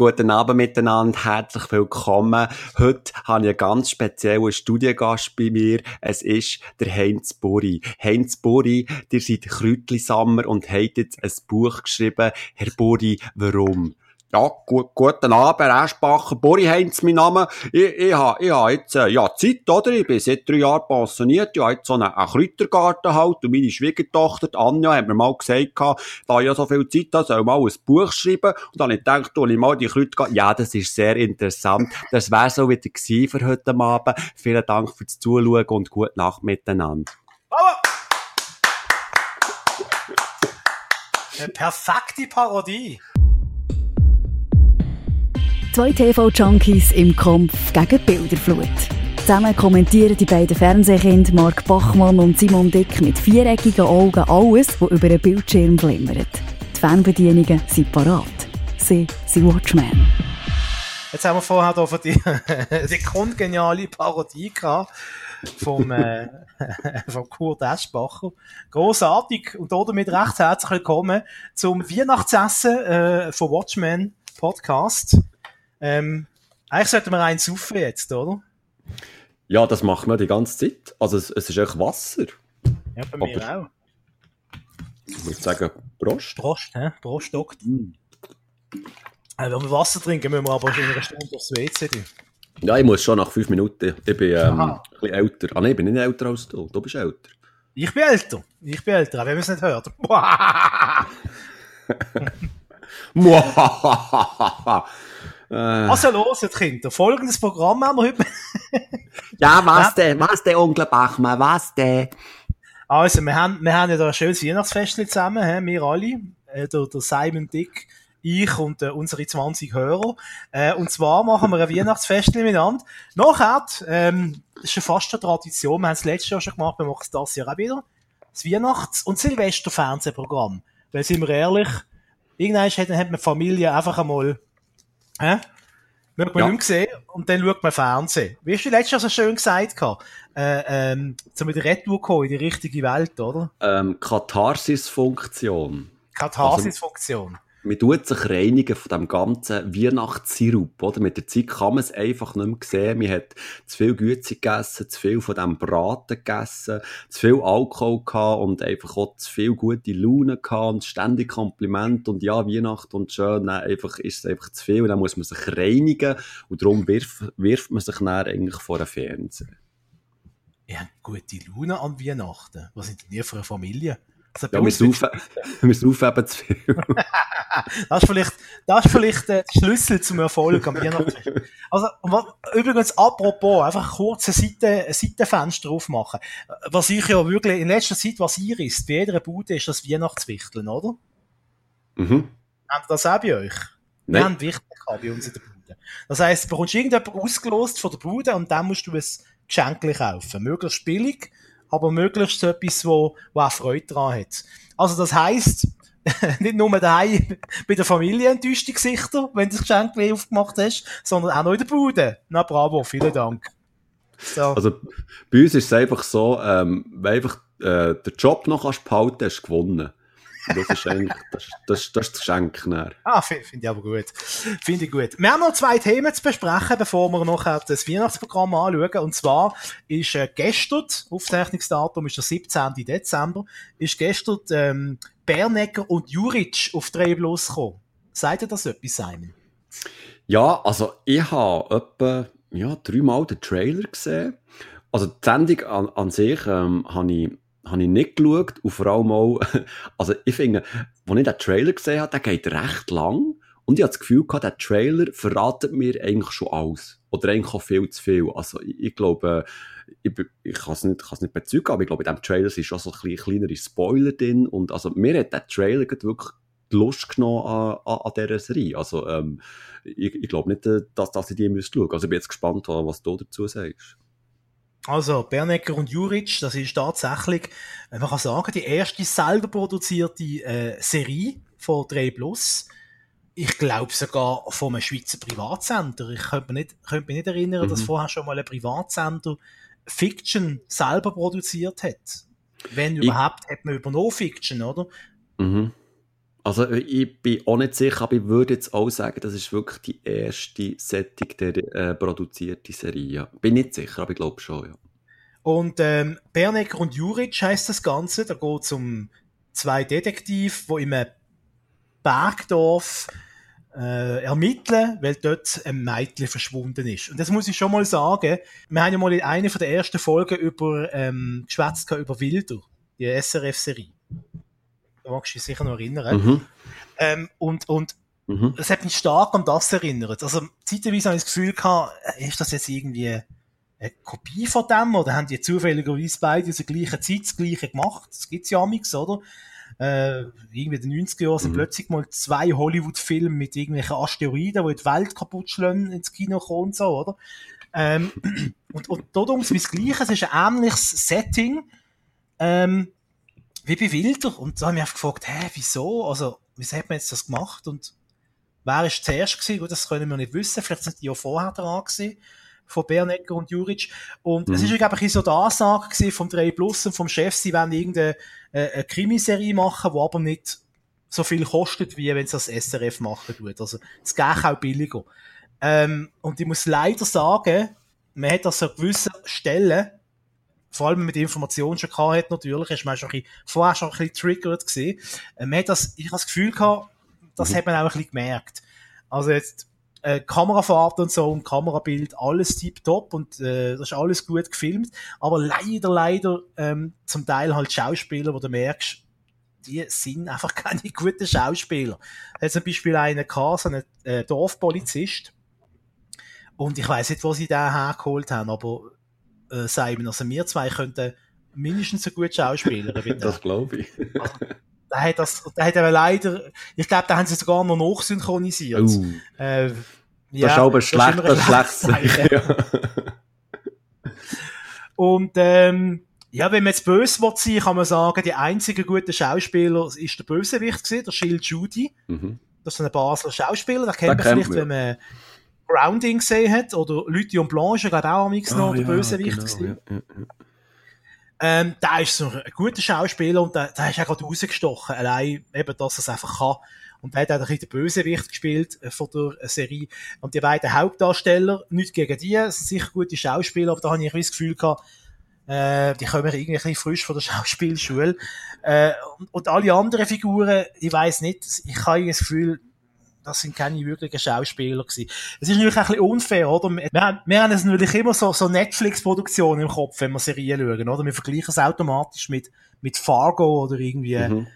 Guten Abend miteinander, herzlich willkommen. Heute habe ich einen ganz speziellen Studiengast bei mir. Es ist der Heinz Buri. Heinz Buri, ihr seid Kräutlisammer und habt jetzt ein Buch geschrieben. Herr Buri, warum? Ja, gut, guten Abend, Eschbacher. Bori Heinz, mein Name. Ich, ich habe ich ha jetzt, äh, ja, Zeit, oder? Ich bin seit drei Jahren pensioniert. Ich habe jetzt so einen, einen Kräutergarten halt. Und meine Schwiegertochter, Anja, hat mir mal gesagt, da ja so viel Zeit habe, soll ich mal ein Buch schreiben. Und dann habe ich gedacht, ich mal die Kräutergarten. Ja, das ist sehr interessant. Das wäre so wieder gewesen für heute Abend. Vielen Dank fürs Zuschauen und gute Nacht miteinander. Eine perfekte Parodie. Zwei TV-Junkies im Kampf gegen die Bilderflut. Zusammen kommentieren die beiden Fernsehkinder Mark Bachmann und Simon Dick mit viereckigen Augen alles, was über einen Bildschirm glimmert. Die Fernbedienungen sind parat. Sie sind Watchmen. Jetzt haben wir vorher hier von die sekundgeniale Parodie gehabt vom, äh, vom Kurt Eschbacher. Grossartig und damit recht herzlich willkommen zum Weihnachtsessen äh, von Watchmen Podcast. Ähm, eigentlich sollten wir eins saufen jetzt, oder? Ja, das machen wir die ganze Zeit. Also es, es ist echt Wasser. Ja, bei mir Aber, auch. Ich würde sagen, Prost. Prost, hä? Prost, Doktor. Mm. Äh, wenn wir Wasser trinken, müssen wir aber in einer Stunde aufs WC. Ja, ich muss schon nach fünf Minuten. Ich bin ähm, ein bisschen älter. Ah nein, ich bin nicht älter als du. Du bist älter. Ich bin älter. Ich bin älter, auch wenn man es nicht hört. Äh. Also los Kinder, folgendes Programm haben wir heute. ja, was denn, was denn, Onkel Bachmann, was denn? Also, wir haben, wir haben ja da ein schönes Weihnachtsfest zusammen, he, wir alle, äh, der, der Simon Dick, ich und äh, unsere 20 Hörer. Äh, und zwar machen wir ein Weihnachtsfest miteinander. Nachher, ähm, das ist schon fast eine Tradition, wir haben es letztes Jahr schon gemacht, wir machen es das Jahr auch wieder. Das Weihnachts- und Silvester-Fernsehprogramm. Weil, sind wir ehrlich, irgendwann hat, hat man Familie einfach einmal Hä? Wird man ja. nicht sehen und dann schaut man Fernsehen. Wie hast du letztes Jahr so schön gesagt? Äh, ähm, so mit der Retour kommen in die richtige Welt, oder? Ähm, Katharsis-Funktion. Katharsis-Funktion. Also, man tut sich reinigen von dem ganzen Weihnachtssirup, oder? Mit der Zeit kann man es einfach nicht mehr sehen. Man hat zu viel Güte gegessen, zu viel von dem Braten gegessen, zu viel Alkohol gehabt und einfach auch zu viel gute Laune gehabt und ständig Kompliment und ja, Weihnacht und schön, nein, einfach ist es einfach zu viel und dann muss man sich reinigen und darum wirft, wirft man sich dann eigentlich vor den Fernseher. Ihr habt gute Laune an Weihnachten. Was sind denn ihr für eine Familie? Also ja, wir saufen, wir saufen eben zu viel. das ist vielleicht, das ist vielleicht der Schlüssel zum Erfolg am Weihnachtsfest. Also, was, übrigens, apropos, einfach kurz ein, Seite, Seitenfenster aufmachen. Was ich ja wirklich in letzter Zeit, was ihr ist, bei jeder Bude ist das Weihnachtswichteln, oder? Mhm. Habt ihr das auch bei euch? Nein. Wir haben Wichtel bei uns in der Bude. Das heisst, du bekommst irgendjemand ausgelost von der Bude und dann musst du ein Geschenk kaufen. Möglichst billig aber möglichst etwas, wo, wo auch Freude dran hat. Also das heisst, nicht nur daheim bei der Familie enttäuschte Gesichter, wenn du das Geschenk wie aufgemacht hast, sondern auch noch in der Bude. Na bravo, vielen Dank. So. Also bei uns ist es einfach so, ähm, wenn einfach äh, den Job noch kannst behalten, hast du gewonnen. Das ist eigentlich, das, das, das ist das Geschenk. Dann. Ah, finde find ich aber gut. Finde ich gut. Wir haben noch zwei Themen zu besprechen, bevor wir noch das Weihnachtsprogramm anschauen. Und zwar ist äh, gestern, Aufzeichnungsdatum ist der 17. Dezember, ist gestern ähm, Bernecker und Juric auf 3 Plus gekommen. Sagt ihr das etwas, Simon? Ja, also ich habe etwa ja, dreimal den Trailer gesehen. Also die Sendung an, an sich ähm, habe ich habe ich nicht geschaut und vor allem auch, also ich finde, als ich den Trailer gesehen habe, der geht recht lang und ich habe das Gefühl gehabt, der Trailer verratet mir eigentlich schon alles. Oder eigentlich auch viel zu viel. Also ich, ich glaube, ich, ich kann es nicht, nicht bezeugen, aber ich glaube, in diesem Trailer sind schon so ein kleinere Spoiler drin und also mir hat der Trailer wirklich die Lust genommen an, an, dieser Serie. Also ähm, ich, ich glaube nicht, dass, dass ich die müsste. Also ich bin jetzt gespannt, was du dazu sagst. Also, Bernecker und Juric, das ist tatsächlich, man kann sagen, die erste selber produzierte äh, Serie von 3 Plus. Ich glaube sogar von einem Schweizer Privatsender. Ich könnte mich nicht, könnte mich nicht erinnern, mhm. dass vorher schon mal ein Privatsender Fiction selber produziert hat. Wenn ich, überhaupt, hat man über No Fiction, oder? Mhm. Also ich bin auch nicht sicher, aber ich würde jetzt auch sagen, das ist wirklich die erste Setting der äh, produzierte Serie. Bin nicht sicher, aber ich glaube schon, ja. Und ähm, Bernecker und Juric heißt das Ganze. Da geht es um zwei Detektive, die im Bergdorf äh, ermitteln, weil dort ein Mädchen verschwunden ist. Und das muss ich schon mal sagen. Wir haben ja mal in einer der ersten Folgen über ähm, geschwätzt über Wilder, die SRF-Serie. Magst du dich sicher noch erinnern. Mhm. Ähm, und, und Mhm. das hat mich stark an das erinnert. Also, zeitweise habe ich das Gefühl gehabt, äh, ist das jetzt irgendwie eine Kopie von dem, oder haben die zufälligerweise beide zur gleichen Zeit das Gleiche gemacht? Das gibt's ja amigs, oder? Äh, irgendwie in den 90er Jahren sind Mhm. plötzlich mal zwei Hollywood-Filme mit irgendwelchen Asteroiden, die die Welt kaputt schlagen, ins Kino kommen und so, oder? Ähm, und, und darum ist es Gleiche, es ist ein ähnliches Setting, ähm, wie bei Wilder. Und da habe ich mich einfach gefragt, hä, wieso? Also, wieso hat man jetzt das gemacht? Und wer ist zuerst gewesen? Gut, das können wir nicht wissen. Vielleicht sind die ja vorher dran gewesen. Von Bernecker und Juric. Und es Mhm. ist, glaube ich, so die Ansage gewesen vom 3 Plus und vom Chef, sie wollen irgendeine äh, eine Krimiserie machen, die aber nicht so viel kostet, wie wenn es das SRF machen tut. Also, es geht auch billiger. Ähm, und ich muss leider sagen, man hat das an gewissen Stellen, vor allem mit Informationen schon gehabt hat, natürlich, ist man schon ein bisschen, vorher schon ein bisschen triggert gewesen. Äh, man hat das, ich habe das Gefühl gehabt, das Mhm. hat man auch ein bisschen gemerkt. Also jetzt, äh, Kamerafahrt und so und Kamerabild, alles tiptop und äh, das ist alles gut gefilmt. Aber leider, leider ähm, zum Teil halt Schauspieler, wo du merkst, die sind einfach keine guten Schauspieler. Da hat zum Beispiel einen gehabt, so einen äh, Dorfpolizist. Und ich weiß nicht, wo sie den hergeholt haben, aber äh, Simon, also wir zwei könnten mindestens so gut der. Das glaube ich. Der hat das, der hat aber leider, ich glaube, da haben sie sogar noch nachsynchronisiert. Oh, Äh, das ist aber schlecht, das ein schlecht ja. Und ähm, ja, wenn man jetzt böse will sein, kann man sagen, die einzige gute Schauspieler ist der Bösewicht gewesen, der Schild Judy. Mhm. Das ist ein Basler Schauspieler, den kennt man vielleicht, wenn man Grounding gesehen hat, oder Lutti und Blanche, gerade auch am noch Ah, der ja, Bösewicht genau, ja, ja, ja. Ähm, der ist so ein guter Schauspieler und der, der ist auch gerade rausgestochen. Allein eben, dass er es einfach kann. Und der hat auch ein bisschen den Bösewicht gespielt äh, von der Serie. Und die beiden Hauptdarsteller, nicht gegen die, sind sicher gute Schauspieler, aber da habe ich das Gefühl gehabt, äh, die kommen irgendwie ein bisschen frisch von der Schauspielschule. Äh, und, und alle anderen Figuren, ich weiß nicht, ich habe das Gefühl, das sind keine wirklichen Schauspieler gewesen. Es ist natürlich ein bisschen unfair, oder? Wir, haben- wir haben es natürlich immer so, so Netflix-Produktionen im Kopf, wenn wir Serien schauen, oder? Wir vergleichen es automatisch mit, mit Fargo oder irgendwie, Mhm.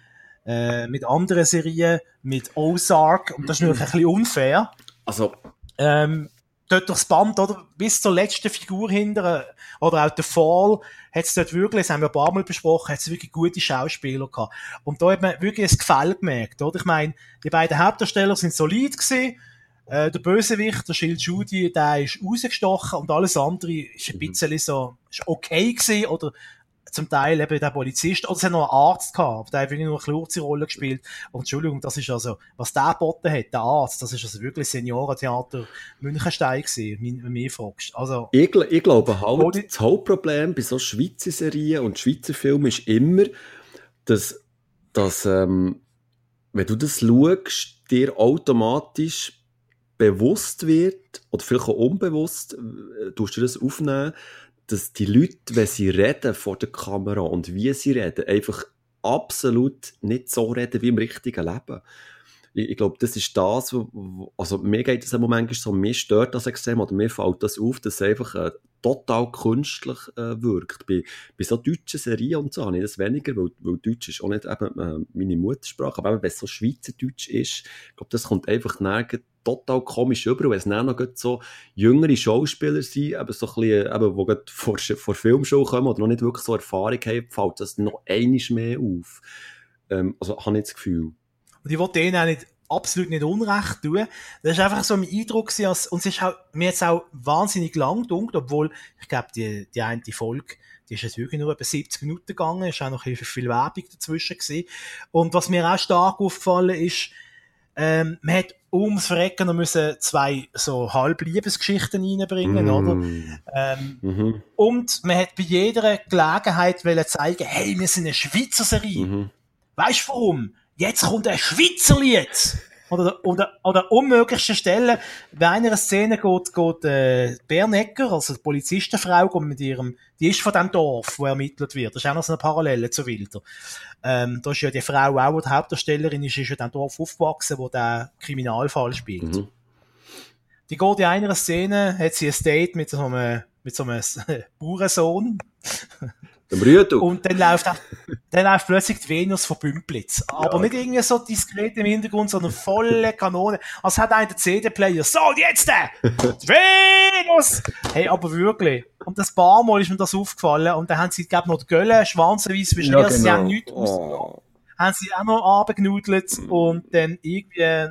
äh, mit anderen Serien, mit Ozark, und das ist natürlich ein bisschen unfair. Also, Ähm, dort durchs Band, oder? Bis zur letzten Figur hinter, oder auch der Fall, hat es dort wirklich, das haben wir ein paar Mal besprochen, hat es wirklich gute Schauspieler gehabt. Und da hat man wirklich ein Gefälle gemerkt, oder? Ich meine, die beiden Hauptdarsteller sind solid gewesen, äh, der Bösewicht, der Schild Judy, der ist rausgestochen und alles andere ist ein bisschen so, ist okay gewesen, oder zum Teil eben der Polizist, oder es hat noch einen Arzt gehabt, der hat wirklich nur eine kurze Rolle gespielt. Und Entschuldigung, das ist also, was der geboten hat, der Arzt, das ist also wirklich Seniorentheater Münchenstein gewesen, wenn du mich fragst. Also, ich, ich glaube halt, das Hauptproblem bei so Schweizer Serien und Schweizer Filmen ist immer, dass, dass ähm, wenn du das schaust, dir automatisch bewusst wird, oder vielleicht auch unbewusst, äh, tust du das aufnehmen, dass die Leute, wenn sie reden vor der Kamera und wie sie reden, einfach absolut nicht so reden wie im richtigen Leben. Ich, ich glaube, das ist das, wo, also mir geht es im Moment so, mir stört das extrem, oder mir fällt das auf, dass es einfach äh, total künstlich äh, wirkt. Bei, bei so deutschen Serien und so habe ich das weniger, weil, weil Deutsch ist auch nicht eben äh, meine Muttersprache, aber eben, wenn es so Schweizerdeutsch ist, ich glaube, das kommt einfach nirgends total komisch über, wenn es dann noch so jüngere Schauspieler sind, eben so ein bisschen, eben, die vor, vor Filmshow kommen oder noch nicht wirklich so Erfahrung haben, fällt das noch einiges mehr auf. Ähm, also habe ich das Gefühl. Und ich will denen auch nicht, absolut nicht Unrecht tun. Das ist einfach so mein Eindruck gewesen, als, und es ist auch, mir jetzt auch wahnsinnig lang gedunkt, obwohl, ich glaube, die, die eine Folge, die ist jetzt wirklich nur etwa 70 Minuten gegangen, ist auch noch viel Werbung dazwischen gewesen. Und was mir auch stark aufgefallen ist, ähm, man hat ums Verrecken noch müssen zwei so Halbliebesgeschichten reinbringen, oder? Mm. Ähm, Mhm. und man hat bei jeder Gelegenheit wollen zeigen, hey, wir sind eine Schweizer Serie. Mhm. Weißt du warum? Jetzt kommt ein Schweizerlied. Oder, oder, oder unmöglichsten Stelle, bei einer Szene geht, geht äh, Bernecker, also die Polizistenfrau, geht mit ihrem, die ist von dem Dorf, wo ermittelt wird. Das ist auch noch so eine Parallele zu Wilder. Ähm, da ist ja die Frau auch, die Hauptdarstellerin ist, ist ja in dem Dorf aufgewachsen, wo der Kriminalfall spielt. Mhm. Die geht in einer Szene, hat sie ein Date mit so einem, mit so einem Bauernsohn. Und dann läuft, dann läuft plötzlich die Venus von Bümplitz. Aber ja. nicht irgendwie so diskret im Hintergrund, sondern volle Kanone. Als hat einer den CD-Player. So, und jetzt der! Venus! Hey, aber wirklich. Und das paar Mal ist mir das aufgefallen. Und dann haben sie, glaube noch die Gölle schwanzenweise beschrieben. Ja, genau. Sie haben nichts oh. Haben sie auch noch abgenudelt mhm. und dann irgendwie,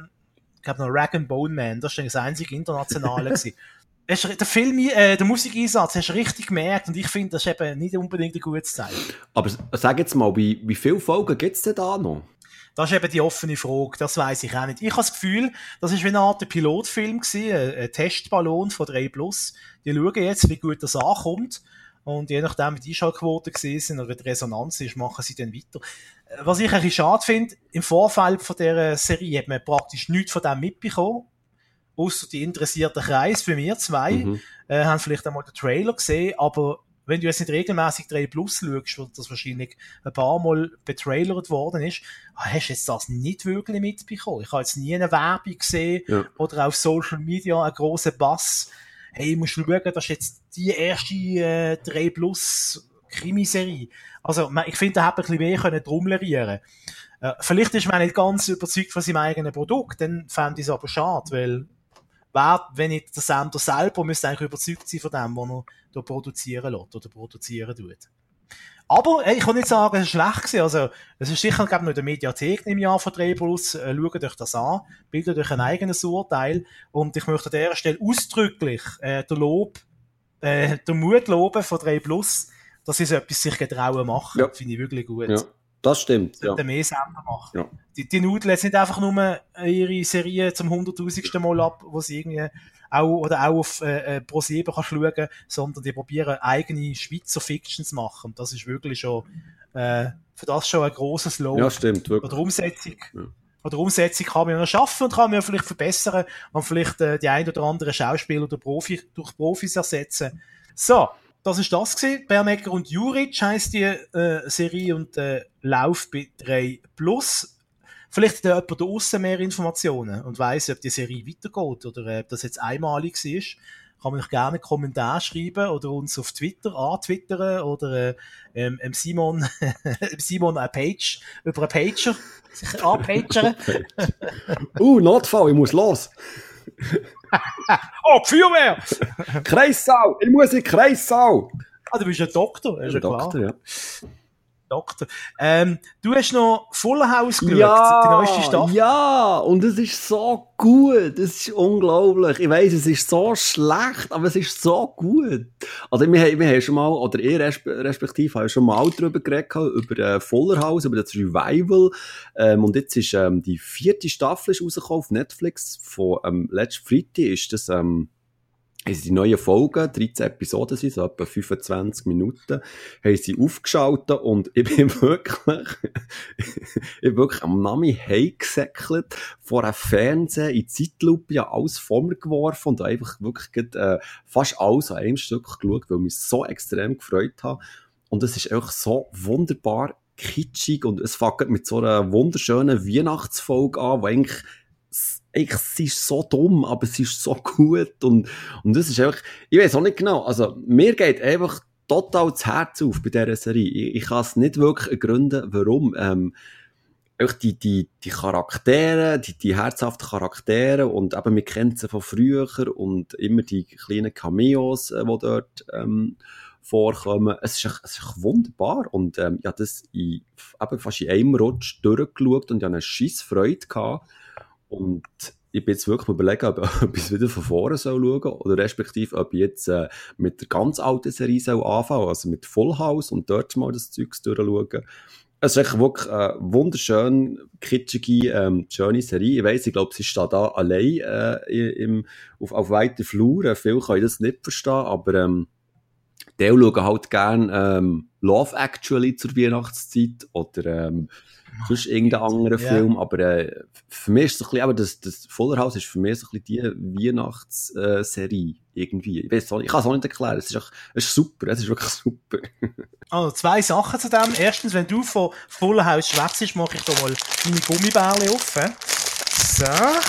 ich glaube noch Rag and Bone Man. Das war das einzige internationale hast, der Film, äh, der Musikeinsatz hast du richtig gemerkt und ich finde, das ist eben nicht unbedingt ein gutes Zeichen. Aber sag jetzt mal, wie, wie viele Folgen gibt es denn da noch? Das ist eben die offene Frage, das weiß ich auch nicht. Ich habe das Gefühl, das ist wie eine Art Pilotfilm gewesen, ein Testballon von 3 Plus. Die schauen jetzt, wie gut das ankommt. Und je nachdem, wie die Einschaltquoten gesehen sind oder wie die Resonanz ist, machen sie dann weiter. Was ich ein bisschen schade finde, im Vorfeld von dieser Serie hat man praktisch nichts von dem mitbekommen außer die interessierten Kreis für mir zwei, mhm. äh, haben vielleicht einmal den Trailer gesehen, aber wenn du jetzt nicht regelmäßig 3 Plus schaust, weil das wahrscheinlich ein paar Mal betrailert worden ist, ah, hast du jetzt das nicht wirklich mitbekommen. Ich habe jetzt nie eine Werbung gesehen ja. oder auf Social Media einen grossen Bass. Hey, ich muss schauen, das ist jetzt die erste äh, 3 Plus Krimiserie. Also, ich finde, da hätte ein bisschen mehr können trommelieren äh, Vielleicht ist man nicht ganz überzeugt von seinem eigenen Produkt, dann fände ich es aber schade, weil wer, wenn nicht der Sender selber, müsste eigentlich überzeugt sein von dem, was er da produzieren lässt oder produzieren tut. Aber ey, ich kann nicht sagen, es ist schlecht gewesen. Also, es ist sicher glaub, noch in der Mediathek im Jahr von 3 Plus. Äh, schaut euch das an, bildet euch ein eigenes Urteil. Und ich möchte an dieser Stelle ausdrücklich äh, der Lob, äh, der Mut loben von 3 Plus, dass sie so etwas sich getrauen machen. Ja. Finde ich wirklich gut. Ja. Das stimmt. Ja. mehr Sender machen. Ja. Die, die nudeln jetzt nicht einfach nur ihre Serie zum hunderttausendsten Mal ab, wo sie irgendwie auch, oder auch auf äh, äh Pro 7 kannst schauen, sondern die probieren eigene Schweizer Fictions zu machen. Und das ist wirklich schon, äh, für das schon ein grosses Lob. Ja, stimmt, wirklich. Oder Umsetzung. Ja. Oder Umsetzung kann man ja noch schaffen und kann man ja vielleicht verbessern und vielleicht äh, die ein oder andere Schauspieler oder Profi, durch Profis ersetzen. So, das ist das gewesen. Bernecker und Juric heisst die äh, Serie und äh, Lauf bei 3 Plus. Vielleicht hat jemand da aussen mehr Informationen und weiss, ob die Serie weitergeht oder äh, ob das jetzt einmalig ist. Kann man euch gerne einen Kommentar schreiben oder uns auf Twitter antwittern oder äh, ähm, Simon, Simon eine Page, über einen Pager sich anpagern. uh, Notfall, ich muss los. oh, Feuerwehr! Kreissau! Ich muss in Kreissau! Ah, du bist ein Doktor, ist ja Doktor, ja. Doktor. Ähm, du hast noch Full House geschaut, ja, die neueste Staffel. Ja, und es ist so gut. Es ist unglaublich. Ich weiss, es ist so schlecht, aber es ist so gut. Also, wir, haben, wir haben schon mal, oder ihr respektive, haben schon mal darüber geredet, über äh, Fuller House, über das Revival. Ähm, und jetzt ist ähm, die vierte Staffel ist rausgekommen auf Netflix. Von ähm, letzten Freitag ist das, ähm, haben sie die neuen Folgen, 13 Episoden sind, so etwa 25 Minuten, haben sie aufgeschaltet und ich bin wirklich, ich bin wirklich am Nami heimgesäckelt, vor einem Fernseher in Zeitlupe, ja, alles vor mir geworfen und einfach wirklich äh, fast alles an einem Stück geschaut, weil ich mich so extrem gefreut habe. Und es ist einfach so wunderbar kitschig und es fängt mit so einer wunderschönen Weihnachtsfolge an, wo eigentlich ich, sie ist so dumm, aber sie ist so gut und, und das ist einfach, ich weiß auch nicht genau, also mir geht einfach total das Herz auf bei dieser Serie. Ich, ich kann es nicht wirklich ergründen, warum. Ähm, die, die, die Charaktere, die, die herzhaften Charaktere und eben, wir kennen sie von früher und immer die kleinen Cameos, äh, die dort ähm, vorkommen. Es ist, es ist wunderbar und ähm, ich habe das in, eben fast in einem Rutsch durchgeschaut und ich hatte eine scheisse Freude gehabt. Und ich bin jetzt wirklich überlegen, ob, ob ich es wieder von vorne soll oder respektive, ob ich jetzt äh, mit der ganz alten Serie soll anfangen also mit Full House und dort mal das Zeug durchschauen. Es ist wirklich eine wunderschön kitschige, ähm, schöne Serie. Ich weiss, ich glaube, sie steht da allein äh, im, auf, auf weiter Flur. Viele können das nicht verstehen, aber ähm, die schauen halt gerne ähm, Love Actually zur Weihnachtszeit oder ähm, sonst irgendeinen anderen Ja. Film, aber äh, für mich ist es ein bisschen, aber das, das Fuller House ist für mich so ein bisschen die Weihnachtsserie irgendwie. Ich weiß auch nicht, ich kann es auch nicht erklären, es ist, echt, es ist super, es ist wirklich super. Also zwei Sachen zu dem. Erstens, wenn du von Full House schwätzt, mache ich da mal meine Gummibärle auf. hä? So. Ah.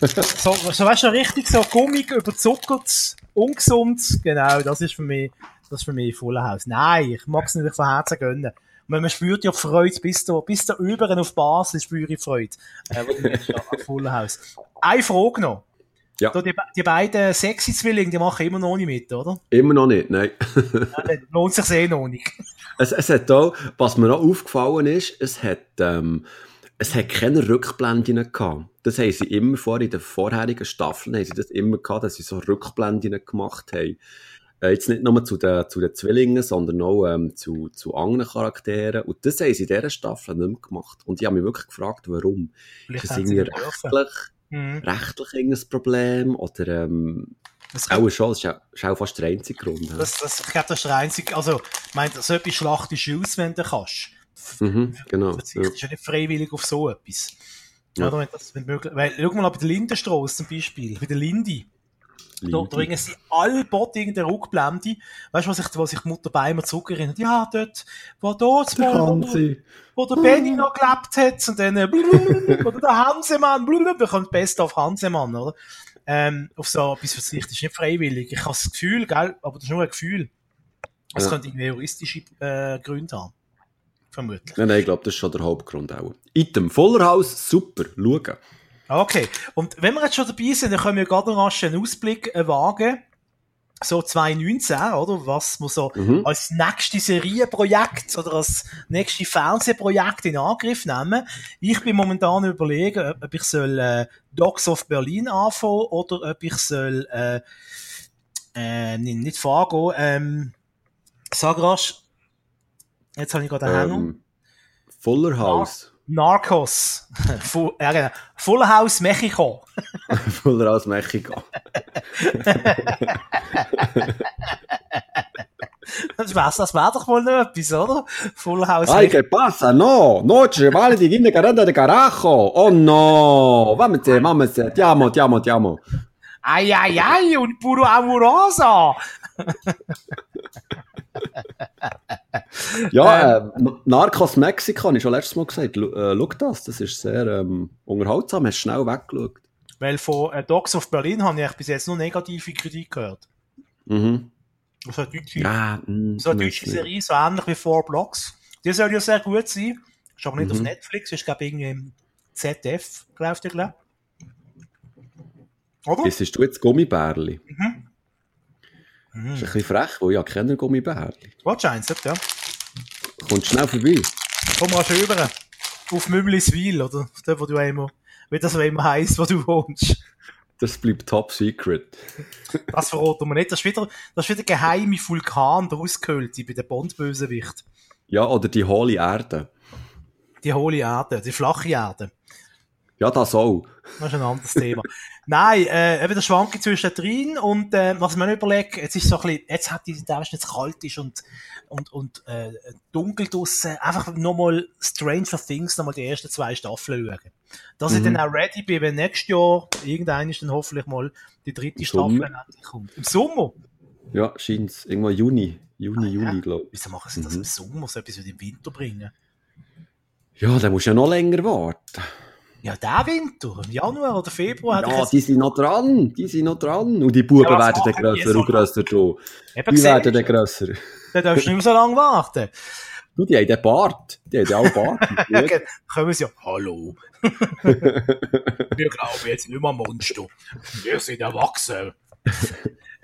So, so weißt du, richtig so gummig, überzuckert, ungesund. Genau, das ist für mich, das ist für mich Full House. Nein, ich mag es natürlich von Herzen gönnen. Man spürt ja Freude, bis da, bis da über auf Basel spüre ich Freude. Äh, Full House. Eine Frage noch. Ja. Da, die, die beiden sexy Zwillinge, die machen immer noch nicht mit, oder? Immer noch nicht, nein. Ja, dann lohnt sich eh noch nicht. Es, es hat auch, was mir auch aufgefallen ist, es hat, ähm, es hat keine Rückblenden gehabt. Das haben sie immer vor, in den vorherigen Staffeln, haben sie das immer gehabt, dass sie so Rückblenden gemacht haben. Äh, jetzt nicht nur zu den, zu den Zwillingen, sondern auch ähm, zu, zu anderen Charakteren. Und das haben sie in dieser Staffel nicht mehr gemacht. Und ich habe mich wirklich gefragt, warum. Vielleicht Ist das irgendwie rechtlich, Mhm. rechtlich irgendein Problem? Oder, ähm, Das, auch schon, das ist, auch, ist auch fast der einzige Grund. ja. das, das, ich glaube, das ist der einzige, also, ich meine, so etwas schlachtest du aus, wenn du kannst. Mhm, genau. Ja. Verzichtest ja nicht freiwillig auf so etwas. Ja. Oder wenn das, wenn möglich, weil, schau mal bei der Lindenstrasse zum Beispiel, bei der Lindi. Da, da bringen sie alle Bot irgendeine Rückblende. Weißt du, was sich, was die Mutter bei mir zurückerinnert? Ja, dort, wo dort, Der wo, Hansi. wo der Benny noch gelebt hat, und dann, äh, blub, oder der Hansemann, blub, da kommt Best auf Hansemann, oder? Ähm, auf so etwas verzichtet, ist nicht freiwillig. Ich habe das Gefühl, gell, aber das ist nur ein Gefühl. Es Ja. könnte irgendwie juristische äh, Gründe haben. Vermutlich. Nein, nein, ich glaube, das ist schon der Hauptgrund auch. Item, Fuller House, super, schauen. Okay. Und wenn wir jetzt schon dabei sind, dann können wir gerade noch rasch einen Ausblick äh, wagen. So 2019, oder? Was wir so Mhm. als nächstes Serienprojekt oder als nächstes Fernsehprojekt in Angriff nehmen. Ich bin momentan überlegen, ob- ich soll äh, Dogs of Berlin anfangen oder ob ich soll äh, äh, nicht, Fargo, ähm, sag rasch, jetzt habe ich gerade einen Hänger. Ähm, Fuller House. Narcos. Full, ja, genau. Full House Mexiko. Fuller House Mexiko. Das wäre das wär doch mal noch etwas, oder? Full House Ay, Mexiko. ¿qué pasa? No, noche, vale, di guinda caranda de carajo. Oh no, vámonos, vámonos, ti amo, ti amo, ti amo. Ai, ai, ai, un puro amoroso. Ja, äh, Narcos Mexiko, habe ich schon letztes Mal gesagt. Äh, schau das, das ist sehr ähm, unterhaltsam, hast schnell weggeschaut. Weil von äh, Dogs of Berlin habe ich bis jetzt nur negative Kritik gehört. Mhm. So eine deutsche, Ja, mh, so eine deutsche. Serie, so ähnlich wie Four Blocks. Die soll ja sehr gut sein. Ist aber nicht Mhm. auf Netflix, ist glaube ich irgendwie im ZDF, läuft glaube Oder? Das ist du jetzt Gummibärli. Mhm. Das ist ein bisschen frech, weil ich habe keine Gummibärli. Watch eins, ja. Kommt schnell vorbei. Komm mal schön rüber. Auf Mübliswil, oder? Dort, wo du immer, wie das immer heisst, wo du wohnst. Das bleibt top secret. Das verraten wir nicht. Das ist wieder, das ist wieder der geheime Vulkan, der ausgehöhlte bei den Bond-Bösewicht. Ja, oder die hohle Erde. Die hohle Erde, die flache Erde. Ja, das auch. Das ist ein anderes Thema. Nein, äh, eben der Schwanke zwischen drin und äh, was man überlegt, jetzt ist so ein bisschen, jetzt hat die, da jetzt kalt ist und, und, und äh, dunkel draussen, einfach nochmal Stranger Things nochmal die ersten zwei Staffeln schauen. Dass ich Mhm. dann auch ready bin, wenn nächstes Jahr irgendein ist dann hoffentlich mal die dritte Im Staffel Sommer? endlich kommt. Im Sommer? Ja, scheint Irgendwann Juni. Juni, Ah, ja. Juli, glaube ich. Wieso machen sie das Mhm. im Sommer, so etwas wie im Winter bringen? Ja, dann musst du ja noch länger warten. Ja, der Winter, im Januar oder Februar Ja, die sind noch dran. Die sind noch dran. Und die Buben Ja, werden dann grösser und grösser. Eben Die werden dann grösser. dann darfst du nicht mehr so lange warten. Du, die haben den Bart. Die haben ja auch Bart. Ge- kommen sie ja, hallo. Wir glauben jetzt nicht mehr Monster. Wir sind erwachsen.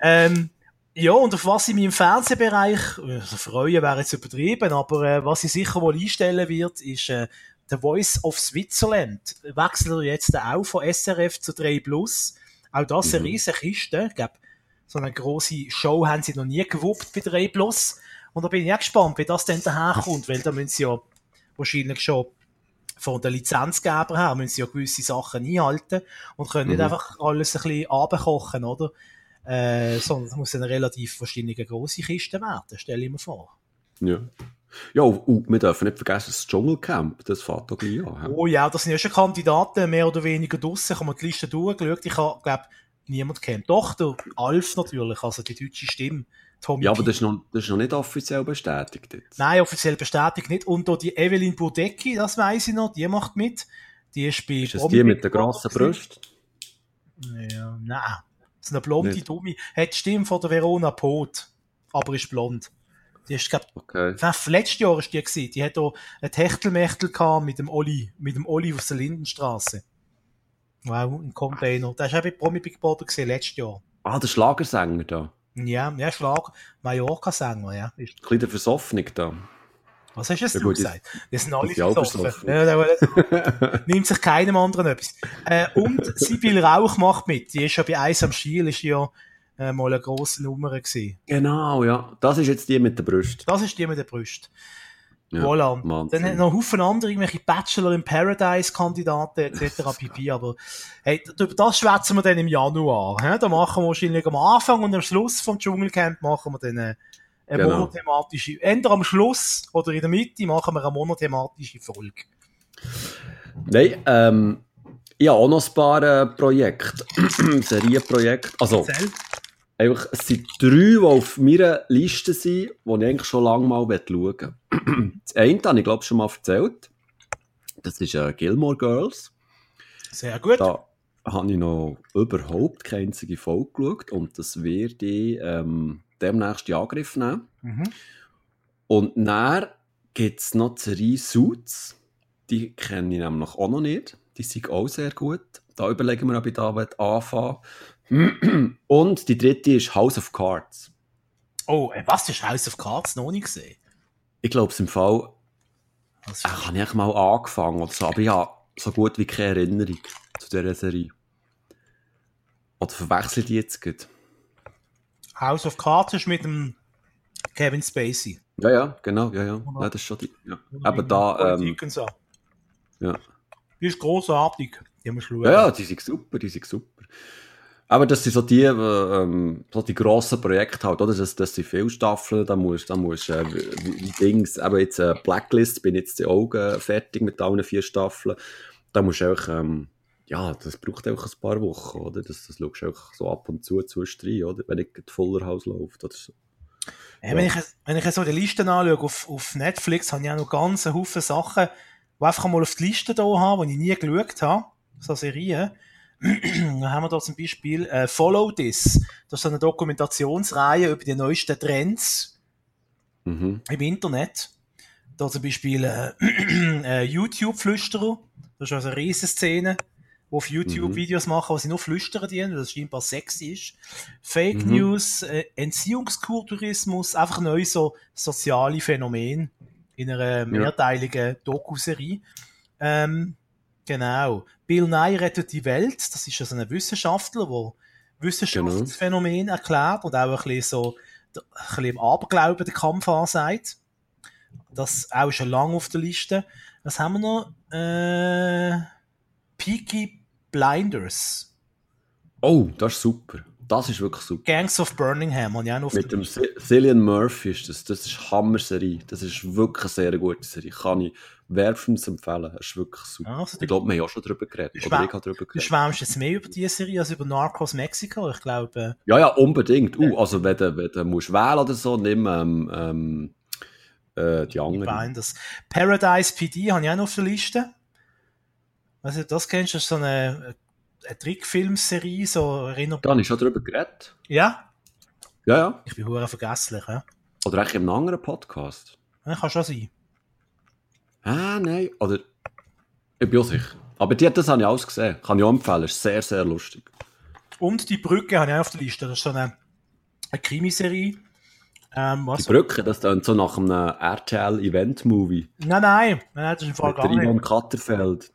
ähm, ja, und auf was ich mich im Fernsehbereich, also freuen wäre jetzt übertrieben, aber äh, was ich sicher wohl einstellen wird, ist äh, The Voice of Switzerland. Wechselt jetzt auch von SRF zu 3 Plus. Auch das eine Mhm. riesige Kiste. Ich glaube, so eine grosse Show haben sie noch nie gewuppt bei 3 Plus. Und da bin ich auch gespannt, wie das denn daherkommt, weil da müssen sie ja wahrscheinlich schon von den Lizenzgebern her müssen sie ja gewisse Sachen einhalten und können nicht Mhm. einfach alles ein bisschen abkochen, oder? Äh, sondern es muss eine relativ wahrscheinlich eine grosse Kiste werden, stelle ich mir vor. Ja. Ja, und wir dürfen nicht vergessen, das Dschungelcamp, das fährt doch gleich an. Oh ja, das sind ja schon Kandidaten, mehr oder weniger draussen. Ich habe mir die Liste durchgeschaut. Ich habe, glaube niemand kennt. Doch, der Alf natürlich, also die deutsche Stimme. Tommy Ja, aber das ist, noch, das ist noch nicht offiziell bestätigt jetzt. Nein, offiziell bestätigt nicht. Und da die Evelyn Budecki, das weiß ich noch, die macht mit. Die ist bei Ist das die mit der grossen. Brust? Ja, nein. Das ist eine blonde Nicht. Dumme. Hat die Stimme von der Verona Pot, aber ist blond. Die ist, glaub, Okay. letztes Jahr ist die gewesen. Die hat ein Techtelmechtel gehabt mit dem Olli, mit dem Olli aus der Lindenstraße. Wow, ein Container. Der ist auch bei Promi Big Brother gesehen, letztes Jahr. Ah, der Schlagersänger da. Ja, ja, Schlag, Mallorca-Sänger, ja. Ist, Ein bisschen der Versoffnung da. was hast du jetzt Ja, gut, gesagt? Das sind alle versoffen. nimmt sich keinem anderen etwas. Äh, und Sibyl Rauch macht mit. Die ist ja bei Eis am Stiel, ist ja äh, mal eine grosse Nummer gewesen. Genau, ja. Das ist jetzt die mit der Brust. Das ist die mit der Brust. Ja, voilà. Wahnsinn. Dann hat noch Haufen andere, irgendwelche Bachelor in Paradise Kandidaten etc. pp. Aber hey, über das schwätzen wir dann im Januar. He? Da machen wir wahrscheinlich am Anfang und am Schluss vom Dschungelcamp machen wir dann eine, eine Genau. monothematische, entweder am Schluss oder in der Mitte machen wir eine monothematische Folge. Nein, ähm, habe auch noch ein paar äh, Projekte. Serienprojekte. Also, Erzähl. Einfach, es sind drei, die auf meiner Liste sind, die ich eigentlich schon lange mal schauen will. Das eine habe ich, glaube ich, schon mal erzählt. Das ist äh, Gilmore Girls. Sehr gut. Da habe ich noch überhaupt keine einzige Folge geschaut und das werde ich ähm, demnächst in Angriff nehmen. Mhm. Und dann gibt es noch die Serie Suits. Die kenne ich nämlich auch noch nicht. Die sind auch sehr gut. Da überlegen wir, ob ich da anfangen. Und die dritte ist House of Cards. Oh, äh, was? Ist House of Cards noch nicht gesehen? Ich glaube, es im Fall Was äh, habe ich mal angefangen oder so, aber ich habe so gut wie keine Erinnerung zu dieser Serie. Oder verwechsel ich die jetzt gut? House of Cards ist mit dem Kevin Spacey. Ja, ja, genau, ja, ja. ja das ist schon die. Ja. Aber da, ähm, ja. Die ist grossartig. Die. Ja, ja, die sind super, die sind super. Aber das sind so die, äh, ähm, so die grossen Projekte halt, oder? Das, das sind viele Staffeln, da musst, da musst, äh, Dings, eben jetzt, äh, Blacklist, bin jetzt die Augen fertig mit allen vier Staffeln. Da musst du auch, ähm, ja, das braucht auch ein paar Wochen, oder? Das, das schaust du auch so ab und zu zwischendrin, oder? Wenn nicht gerade Fuller House läuft oder so. Ja, wenn, ich, wenn ich so die Listen anschaue auf, auf Netflix, habe ich auch noch ganz Haufen Sachen, die einfach mal auf die Liste da habe, die ich nie geschaut habe. So Serien. Dann haben wir da zum Beispiel äh, Follow This. Das ist eine Dokumentationsreihe über die neuesten Trends Mhm. im Internet. Da zum Beispiel äh, äh, YouTube-Flüsterer. Das ist also eine riesen Szene, die auf YouTube Mhm. Videos machen, wo sie nur flüstern weil das scheinbar sexy ist. Fake Mhm. News, äh, Entziehungskulturismus, einfach neu so soziale Phänomene in einer mehrteiligen Doku-Serie. Ähm, genau. Bill Nye rettet die Welt. Das ist also ein Wissenschaftler, der Wissenschaftsphänomen erklärt und auch ein bisschen so ein bisschen im Aberglauben den Kampf ansagt. Das auch schon lange auf der Liste. Was haben wir noch? Äh, Peaky Blinders. Oh, das ist super. Das ist wirklich super. Gangs of Birmingham. habe ich auch noch Mit dem Cillian Murphy ist das. Das ist Hammer-Serie. Das ist wirklich eine sehr gute Serie. Kann ich wärmstens empfehlen. Das ist wirklich super. Ja, also Ich glaube, wir haben auch schon drüber geredet. Du Oder ich habe drüber Du geredet. schwärmst jetzt mehr über diese Serie als über Narcos Mexico. Ich glaube, Ja, ja, unbedingt. Uh, also wenn du, wenn du musst wählen oder so, nimm ähm, ähm, äh, die äh, anderen. Blinders. Paradise PD habe ich auch noch auf der Liste. Also, das kennst du, das ist so eine, eine Trickfilmserie, so erinnert Da habe ich schon drüber geredet. Ja, Ja, ja. ich bin hure vergesslich. Ja? Oder eigentlich in einem anderen Podcast. Ja, kann schon sein. Ah, nein. Oder. Ich bin auch sicher. Aber die, das habe ich alles gesehen. Kann ich auch empfehlen. Ist sehr, sehr lustig. Und die Brücke habe ich auch auf der Liste. Das ist so eine, eine Krimiserie. Ähm, Die? Brücke, das klingt so nach einem RTL-Event-Movie. Nein, nein, nein, das ist im Fall Mit gar nicht. Ivan Katterfeld.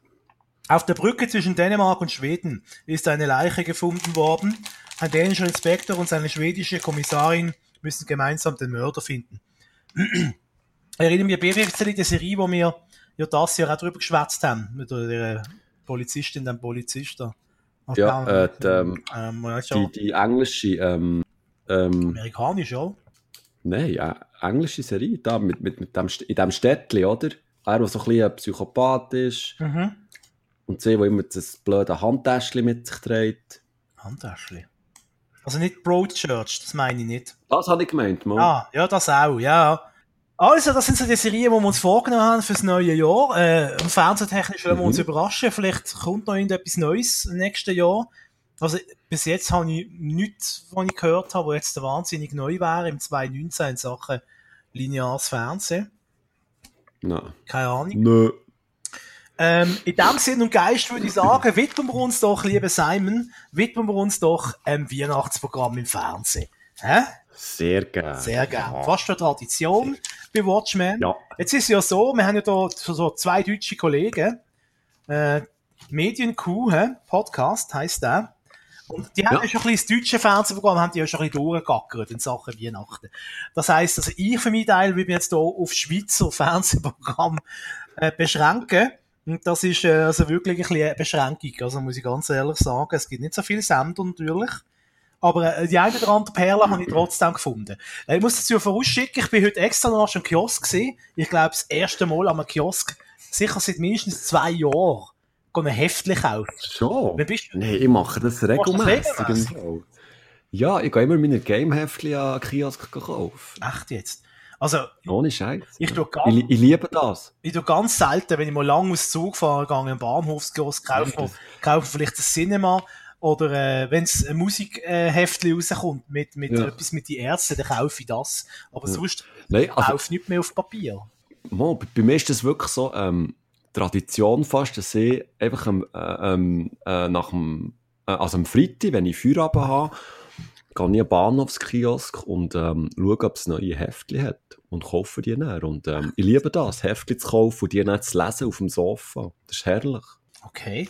Auf der Brücke zwischen Dänemark und Schweden ist eine Leiche gefunden worden. Ein dänischer Inspektor und seine schwedische Kommissarin müssen gemeinsam den Mörder finden. Erinnern wir ein die Serie, wo wir ja das Jahr auch drüber geschwätzt haben, mit der Polizistin, dem Polizist da. Ja, äh, die, ähm, ähm, ja, Die, die englische, ähm, ähm, amerikanisch, oder? Nein, ja, englische Serie, da, mit, mit, mit dem, in diesem Städtchen, oder? Er, der so ein bisschen ein Psychopath ist. Mhm. Und sie, die immer das blöde Handtäschchen mit sich trägt. Handtäschchen. Also nicht Broadchurch, das meine ich nicht. Das habe ich gemeint, Mann. Ah, ja, das auch, ja. Also, das sind so die Serien, die wir uns vorgenommen haben fürs neue Jahr. Äh, Fernsehtechnisch wollen wir uns überraschen. Vielleicht kommt noch irgendetwas Neues im nächsten Jahr. Also, bis jetzt habe ich nichts, was ich gehört habe, was jetzt wahnsinnig neu wäre im 2019 in Sachen lineares Fernsehen. Nein. Keine Ahnung. Nö. Ähm, in dem Sinn und Geist würde ich sagen, widmen wir uns doch, lieber Simon, widmen wir uns doch einem Weihnachtsprogramm im Fernsehen. Hä? Sehr gerne. Sehr gerne. Fast eine Tradition bei Watchmen. Ja. Jetzt ist es ja so, wir haben ja da so zwei deutsche Kollegen, äh, Medienkuh? Podcast heisst der. Und die haben ja. Ja. schon ein bisschen das deutsche Fernsehprogramm, haben die ja schon ein bisschen durchgegackert in Sachen Weihnachten. Das heisst, also ich für meinen Teil will mich jetzt hier auf Schweizer Fernsehprogramm äh, beschränken. Und das ist äh, also wirklich ein bisschen eine Beschränkung, also muss ich ganz ehrlich sagen. Es gibt nicht so viele Sender natürlich. Aber äh, die eine oder andere Perle habe ich trotzdem gefunden. Äh, ich muss dazu vorausschicken, ich bin heute extra noch am Kiosk gesehen. Ich glaube, das erste Mal am Kiosk, sicher seit mindestens zwei Jahren, ein Heftchen kaufen. Schon? Wer bist du? Nein, ich mache das regelmäßig. im. Ja, ich gehe immer meine Gameheftchen an Kiosk kaufen. Echt jetzt? Also, Ohne Scheiß. Ich tue gar- ich, ich liebe das. ich tue ganz selten, wenn ich mal lang aus Zug fahre, gehe im Bahnhofskiosk, kaufe, kaufe vielleicht ein Cinema oder äh, wenn es ein Musikheftchen rauskommt mit, mit Ja. etwas mit den Ärzten, dann kaufe ich das. Aber sonst Nein, also, kaufe ich nicht mehr auf Papier. Mo, bei- mir ist das wirklich so ähm, Tradition fast, dass ich einfach am, äh, ähm, äh, nach dem, äh, also am Freitag, wenn ich Feierabend habe, gehe ich in den Bahnhofskiosk und ähm, schaue, ob es neue Heftchen hat und kaufe die dann. Und ähm, ich liebe das, Heftchen zu kaufen und die dann zu lesen auf dem Sofa. Das ist herrlich. Okay.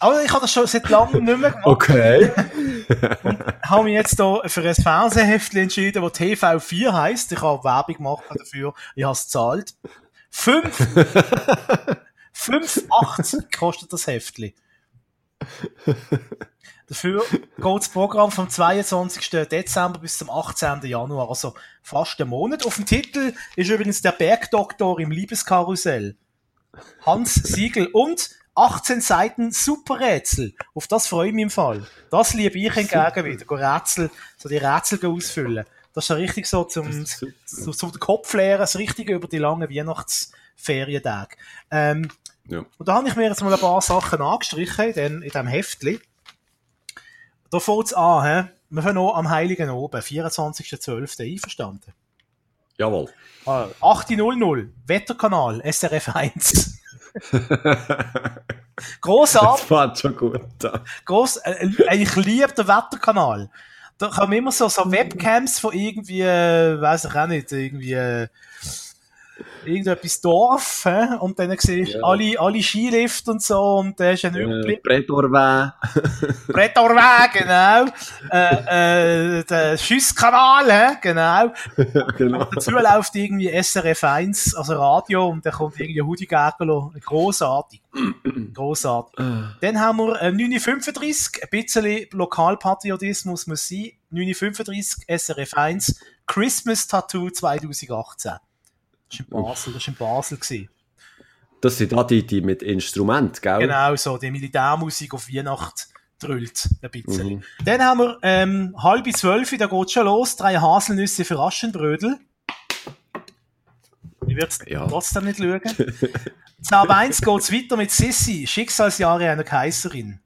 Aber ich habe das schon seit langem nicht mehr gemacht. Okay. habe mich jetzt hier für ein Fernsehheftchen entschieden, das TV4 heisst. Ich habe Werbung gemacht dafür. Ich habe es gezahlt. 5 5,80 kostet das Heftchen. Dafür geht das Programm vom 22. Dezember bis zum 18. Januar, also fast einen Monat. Auf dem Titel ist übrigens der Bergdoktor im Liebeskarussell. Hans Siegel und 18 Seiten Superrätsel. Auf das freue ich mich im Fall. Das liebe ich hingegen wieder. Go Rätsel, so die Rätsel ausfüllen. Das ist ja richtig so zum, so, zum den Kopf leeren, das Richtige über die langen Weihnachtsferientage. Ähm, Ja. und da habe ich mir jetzt mal ein paar Sachen angestrichen in, dem- Heftli. Da fängt's an, hä? Wir fangen an am Heiligen Oben, 24.12. Einverstanden? Jawohl. Ah, 8.00, Wetterkanal, SRF 1. Grossartig. Das fängt schon gut an. Gross, äh, äh, ich liebe den Wetterkanal. Da kommen immer so, so Webcams von irgendwie, äh, weiß ich auch nicht, irgendwie, äh, irgendetwas Dorf, hä? und dann siehst du Ja. alle, alle Skilift und so, und da ist ein Äh, Überblick. Brettorweh. Brettorweg, genau. Äh, äh, der Schusskanal, genau. genau. Dazu läuft irgendwie SRF 1, also Radio, und dann kommt irgendwie Hudi Gägelo. Grossartig. Grossartig. Dann haben wir äh, 935, ein bisschen Lokalpatriotismus muss sein. 935 SRF 1, Christmas Tattoo 2018. Das war in Basel, das war in Basel. Gewesen. Das sind da die, die mit Instrument, gell? Genau so, die Militärmusik auf Weihnacht drüllt ein bisschen. Mhm. Dann haben wir ähm, halb zwölf, da geht schon los, drei Haselnüsse für Aschenbrödel. Ich werde Ja. trotzdem nicht schauen. Zab 1 geht's weiter mit Sissi, Schicksalsjahre einer Kaiserin.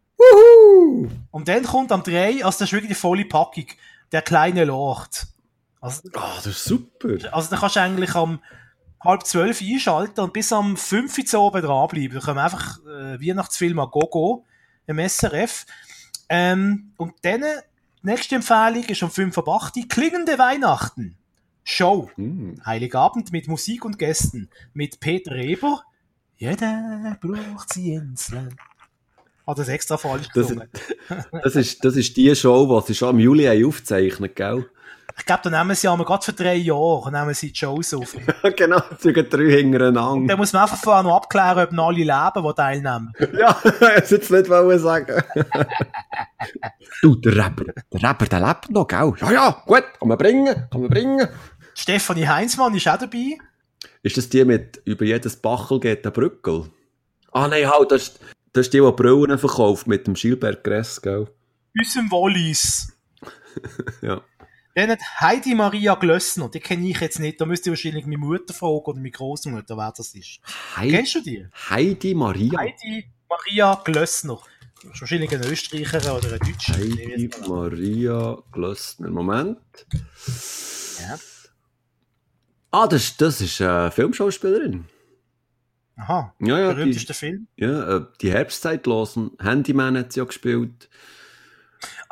Und dann kommt am 3, also das ist wirklich die volle Packung, der kleine Lord. Also, Ah, das ist super. also da kannst du eigentlich am halb zwölf einschalten und bis am 5 Uhr oben dranbleiben. Da können wir einfach äh, Weihnachtsfilm an Gogo im SRF. Ähm, und dann, nächste Empfehlung ist um 5 Uhr 8 Uhr, Klingende Weihnachten. Show. Hm. Heiligabend mit Musik und Gästen. Mit Peter Reber. Jeder braucht sie Inseln. Hat das extra falsch Das, gesungen. das, ist, das ist die Show, die sie schon im Juli haben aufgezeichnet gell? Ich glaube, da nehmen sie aber gerade für drei Jahre nehmen sie die Shows auf. genau, sie gehen drei hintereinander. Da muss man einfach vorher noch abklären, ob noch alle leben, die teilnehmen. Ja, ich jetzt nicht wollen sagen. du, der Rapper, der Rapper, der lebt noch, gell? Ja, ja, gut, kann man bringen, kann man bringen. Stefanie Heinzmann ist auch dabei. Ist das die mit über jedes Bachel geht der Brückel? Ah nein, halt, das ist, das ist die, die Brillen verkauft mit dem Gilbert Gress, gell? Unserem Wallis. Ja. Dann hat Heidi Maria Glössner, die kenne ich jetzt nicht, da müsste ich wahrscheinlich meine Mutter fragen oder meine Großmutter, wer das ist. Heidi, Kennst du die? Heidi Maria. Heidi Maria Glössner. Das ist wahrscheinlich eine Österreicherin oder eine Deutsche. Heidi Maria Glössner. Moment. Ja. Ah, das, das ist eine Filmschauspielerin. Aha, Ja, ja, die, berühmtester Film. ja äh, die Herbstzeitlosen. Handyman hat sie ja gespielt.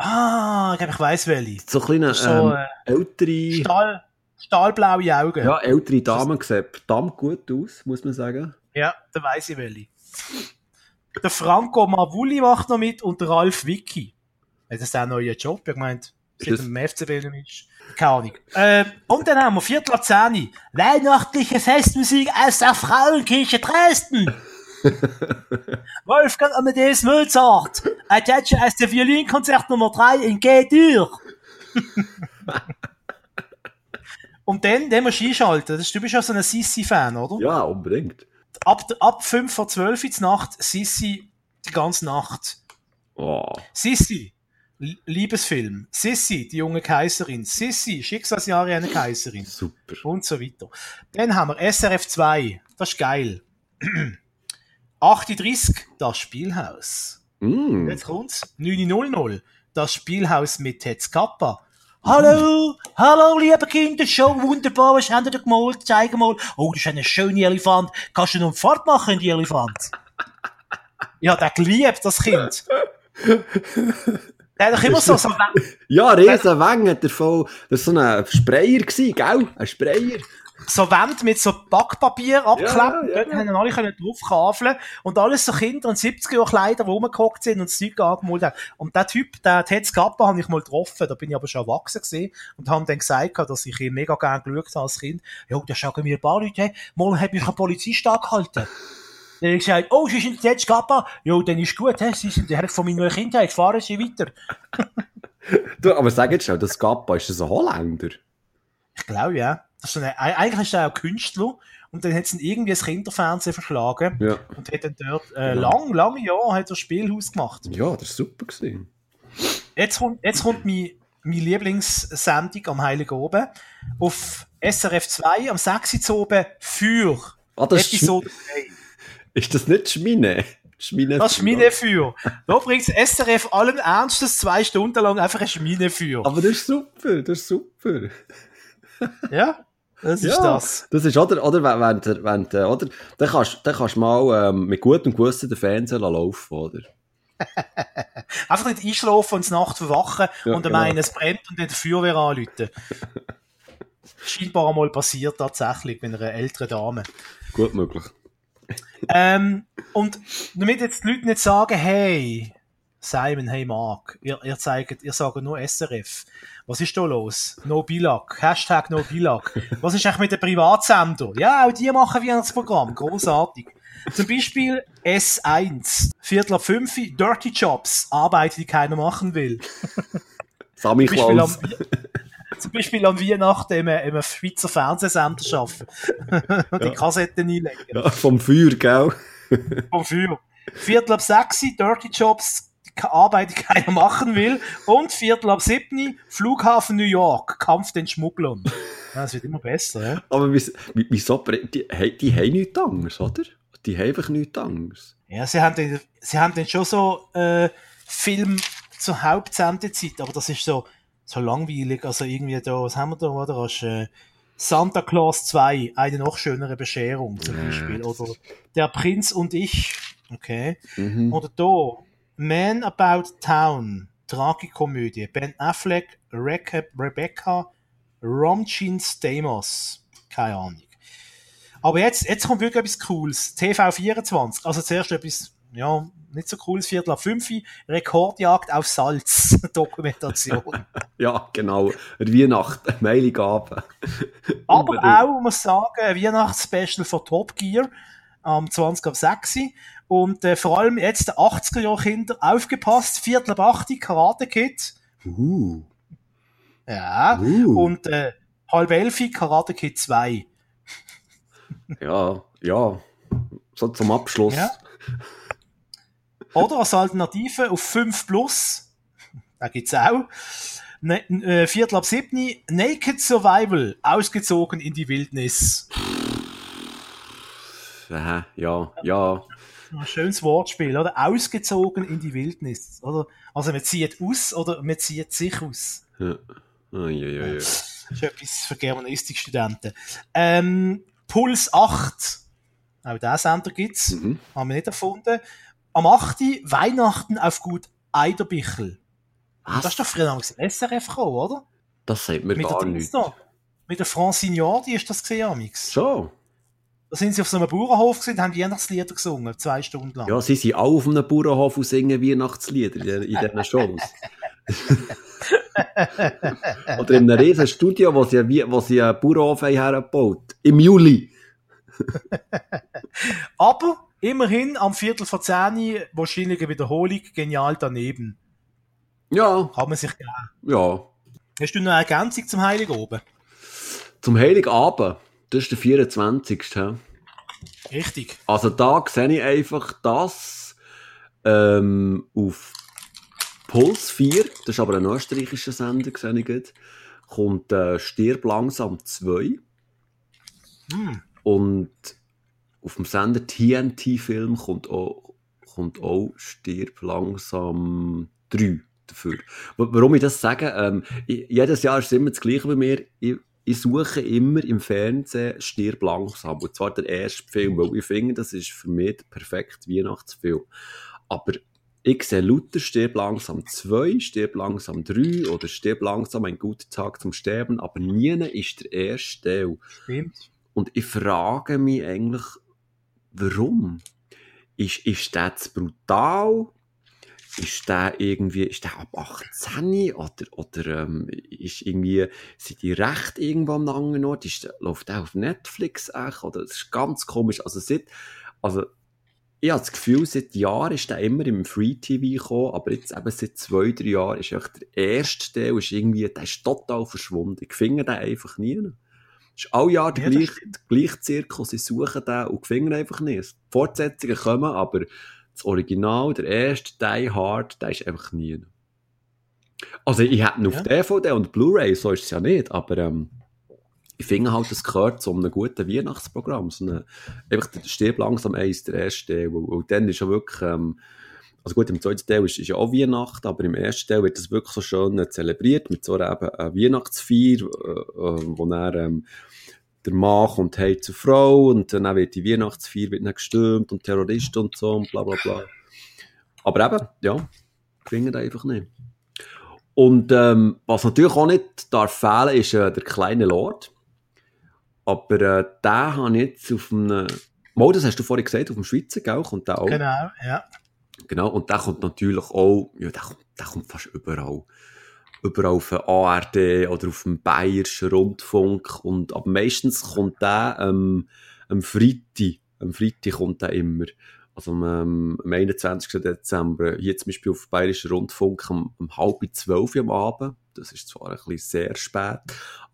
Ah, ich glaube, ich weiss welche. So kleine, So, ähm, äh, ältere, Stahl, stahlblaue Augen. ja, ältere Dame sieht verdammt gut aus, muss man sagen. Ja, da weiss ich welche. Der Franco Mavulli macht noch mit und der Ralf Vicky. Das auch einen neuen Job? Ich gemeint, seit das- dem FCB ist. Keine Ahnung. Ähm, und dann haben wir Viertel ab 10. Weihnachtliche Festmusik aus der Frauenkirche Dresden. Wolfgang Amadeus Mozart. Adagio aus der Violinkonzert Nummer 3 in G-Dur. und dann, den musst du einschalten. Das du bist ja so ein Sissi-Fan, oder? Ja, unbedingt. ab, ab 5 vor 12 Uhr Nacht, Sissi die ganze Nacht. Oh. Sissi, Liebesfilm. Sissi, die junge Kaiserin. Sissi, Schicksalsjahre einer Kaiserin. Super. Und so weiter. Dann haben wir SRF 2. Das ist geil. 8.30 das Spielhaus. Mm. Jetzt kommt's. 9.00 das Spielhaus mit Hetz Kappa. Hallo, hallo, liebe Kinder, schon wunderbar, was habt ihr da gemalt? Zeig mal. Oh, das ist ein schöner Elefant. Kannst du noch fortmachen, die Elefant? Ja, der geliebt, das Kind. Der hat doch immer so, so Ja, Riesenwänge hat er voll. Das war so ein Sprayer, gell? Ein Sprayer. So Wände mit so Backpapier abklebt. Ja, ja. Dort haben alle können draufkafeln Und alles so Kinder in 70er Jahren Kleider, die rumgehockt sind und das Zeug angemalt haben. Und der Typ, der Ted Kappa, habe ich mal getroffen. Da bin ich aber schon erwachsen gewesen und habe dann gesagt, dass ich ihn mega gerne geschaut habe als Kind. Ja, da sagen mir ein paar Leute, hey, mal hat mich ein Polizist angehalten. Dann habe ich gesagt, oh, Sie sind Ted Kappa. Ja, dann ist gut, he? Sie sind der Herr von meiner Kindheit. Fahren Sie weiter. Du, aber sag jetzt schon, das Gappa, ist das ein Holländer? Ich glaube, ja. Das ist so eine, eigentlich ist er auch Künstler. Und dann hat es ihn irgendwie das Kinderfernsehen verschlagen. Ja. Und hat dann dort äh, lang, lange Jahre hat er Spielhaus gemacht. Ja, das war super. Gewesen. Jetzt kommt, jetzt kommt mein, meine Lieblingssendung am Heiligen Oben. Auf SRF 2 am 6. Uhr oben für Ah, ist, Episode 3. ist das nicht Schmine? Schmine Das Schmine für. Da bringt SRF allen Ernstes zwei Stunden lang einfach eine Schmine für. Aber das ist super, das ist super. Ja, das ist ja, das. Das ist, oder, oder, wenn, wenn, wenn, der- oder, dann kannst, dann kannst du mal, ähm, mit gutem Gewissen den Fernseher laufen, oder? Einfach nicht einschlafen und Nacht verwachen Ja, und dann genau. meinen, es brennt und dann die Feuerwehr anrufen. Scheinbar einmal passiert tatsächlich mit einer älteren Dame. Gut möglich. Ähm, und damit jetzt die Leute nicht sagen, hey, Simon, hey Mark, ihr, ihr zeigt, ihr sagt nur SRF. Was ist da los? No Bilag. Hashtag No Bilag. Was ist eigentlich mit den Privatsender? Ja, auch die machen Weihnachtsprogramm. Großartig. Zum Beispiel S1. Viertel ab 5, Dirty Jobs. Arbeit, die keiner machen will. Sammy Zum Beispiel am, Klaus. zum Beispiel am Weihnachten im, im Schweizer Fernsehsender arbeiten. Und die Kassetten einlegen. Ja, vom Feuer, gell? Vom Feuer. Viertel ab sechs, Dirty Jobs, Arbeit, die keiner machen will. Und Viertel ab sieben, Flughafen New York, Kampf den Schmugglern. Ja, das wird immer besser, ja? Aber wieso, die, hey, die haben nichts anderes, oder? Die haben einfach nichts anderes. Ja, sie haben dann, sie haben dann schon so äh, Film zur Hauptsendezeit, aber das ist so, so langweilig. Also irgendwie da, was haben wir da, oder? Hast, äh, Santa Claus 2, eine noch schönere Bescherung zum Beispiel. Oder Der Prinz und ich, okay. Mhm. Oder da, Man About Town, Tragikomödie, Ben Affleck, Reke, Rebecca, Romchin Stamos, keine Ahnung. Aber jetzt, jetzt kommt wirklich etwas Cooles. TV24, also zuerst etwas, ja, nicht so cooles, Viertel ab 5, Rekordjagd auf Salz, Dokumentation. Ja, genau. Weihnachten, Heiligabend. Aber auch, muss ich sagen, ein Weihnachtsspecial von Top Gear am 20 ab 6. Und äh, vor allem jetzt der 80er Jahre Kinder aufgepasst, Viertel ab 8 Karate Kid. Uh. Ja. Uh. Und äh, halb elfi, Karate Kid 2. Ja, ja. So zum Abschluss. Ja. Oder als Alternative auf 5 Plus, da gibt's auch, ne, äh, Viertel ab 7, Naked Survival, ausgezogen in die Wildnis. Äh, ja, ja. Ein schönes Wortspiel, oder? Ausgezogen in die Wildnis, oder? Also man zieht aus oder man zieht sich aus. ja. Ui, ui, ui. Das ist etwas für Germanistikstudenten. Ähm, Puls 8. Auch diesen Sender gibt's. Mhm. Haben wir nicht erfunden. Am 8. Weihnachten auf Gut Eiderbichel. Was? Das ist doch früher noch SRF gekommen, oder? Das sagt mir Mit der gar nichts. Mit der Francignardi ist das gesehen, Amix. So. Da sind sie auf so einem Bauernhof und haben Weihnachtslieder gesungen, zwei Stunden lang. Ja, sie sind alle auf einem Bauernhof und singen Weihnachtslieder in, in diesen Shows. Oder in einem riesen Studio, wo sie, wo sie einen Bauernhof hergebaut Im Juli. Aber immerhin am Viertel vor 10 wahrscheinlich eine Wiederholung, genial daneben. Ja, Kann man sich geben. ja. Hast du noch eine Ergänzung zum Heiligen oben? Zum Heiligabend, das ist der 24. hä? Richtig. Also da sehe ich einfach das ähm, auf Puls 4, das ist aber ein österreichischer Sender, sehe ich gerade, kommt äh, Stirb langsam 2 Hm. und auf dem Sender TNT-Film kommt auch, kommt auch Stirb langsam 3 dafür. Wa- Warum ich das sage, ähm, ich, jedes Jahr ist es immer das Gleiche bei mir. Ich, ich suche immer im Fernsehen Stirb langsam. Und zwar der erste Film, weil ich finde, das ist für mich der perfekte Weihnachtsfilm. Aber ich sehe lauter Stirb langsam 2, Stirb langsam 3 oder Stirb langsam ein guter Tag zum Sterben, aber nie ist der erste Teil. Stimmt. Und ich frage mich eigentlich, warum? Ist, ist zu brutal? Ist der irgendwie, ist der ab 18 oder, oder ähm, ist irgendwie, sind die Recht irgendwo am anderen Ort? Ist der, läuft der auf Netflix echt? Oder, das ist ganz komisch. Also seit, also, ich habe das Gefühl, seit Jahren ist der immer im Free TV gekommen, aber jetzt eben seit zwei, drei Jahren ist echt der erste Teil ist irgendwie, der ist total verschwunden. Ich finde den einfach nie. Es ist alle Jahre der Ja, gleiche, gleiche Zirkus, sie suchen den und finden ihn einfach nicht. Die Fortsetzungen kommen, aber das Original, der erste, Die Hard, der ist einfach nie. Also ich hätte ihn auf Ja. DVD und Blu-ray, so ist es ja nicht, aber ähm, ich finde halt, das gehört zu einem guten Weihnachtsprogramm. So eine, einfach der Stirb langsam eins, der erste Teil, und, dann ist ja wirklich, ähm, also gut, im zweiten Teil ist, ist ja auch Weihnachten, aber im ersten Teil wird das wirklich so schön äh, zelebriert, mit so einer eben einer Weihnachtsfeier, äh, äh, wo ähm, der Mann kommt heim zur Frau und dann wird die Weihnachtsfeier wird gestürmt und Terroristen und so und bla bla bla. Aber eben, ja, das einfach nicht. Und ähm, was natürlich auch nicht darf fehlen, ist äh, der kleine Lord. Aber äh, den habe ich jetzt auf einem... Mal, das hast du vorhin gesagt, auf dem Schweizer, gell? Kommt der auch. Genau, ja. Genau, und der kommt natürlich auch, ja, der kommt, der kommt fast überall. Überall auf der ARD oder auf dem Bayerischen Rundfunk. Und, aber meistens kommt der ähm, am Freitag. Am Freitag kommt der immer. Also am, am 21. Dezember. Hier zum Beispiel auf dem Bayerischen Rundfunk um, um halb zwölf am Abend. Das ist zwar ein bisschen sehr spät,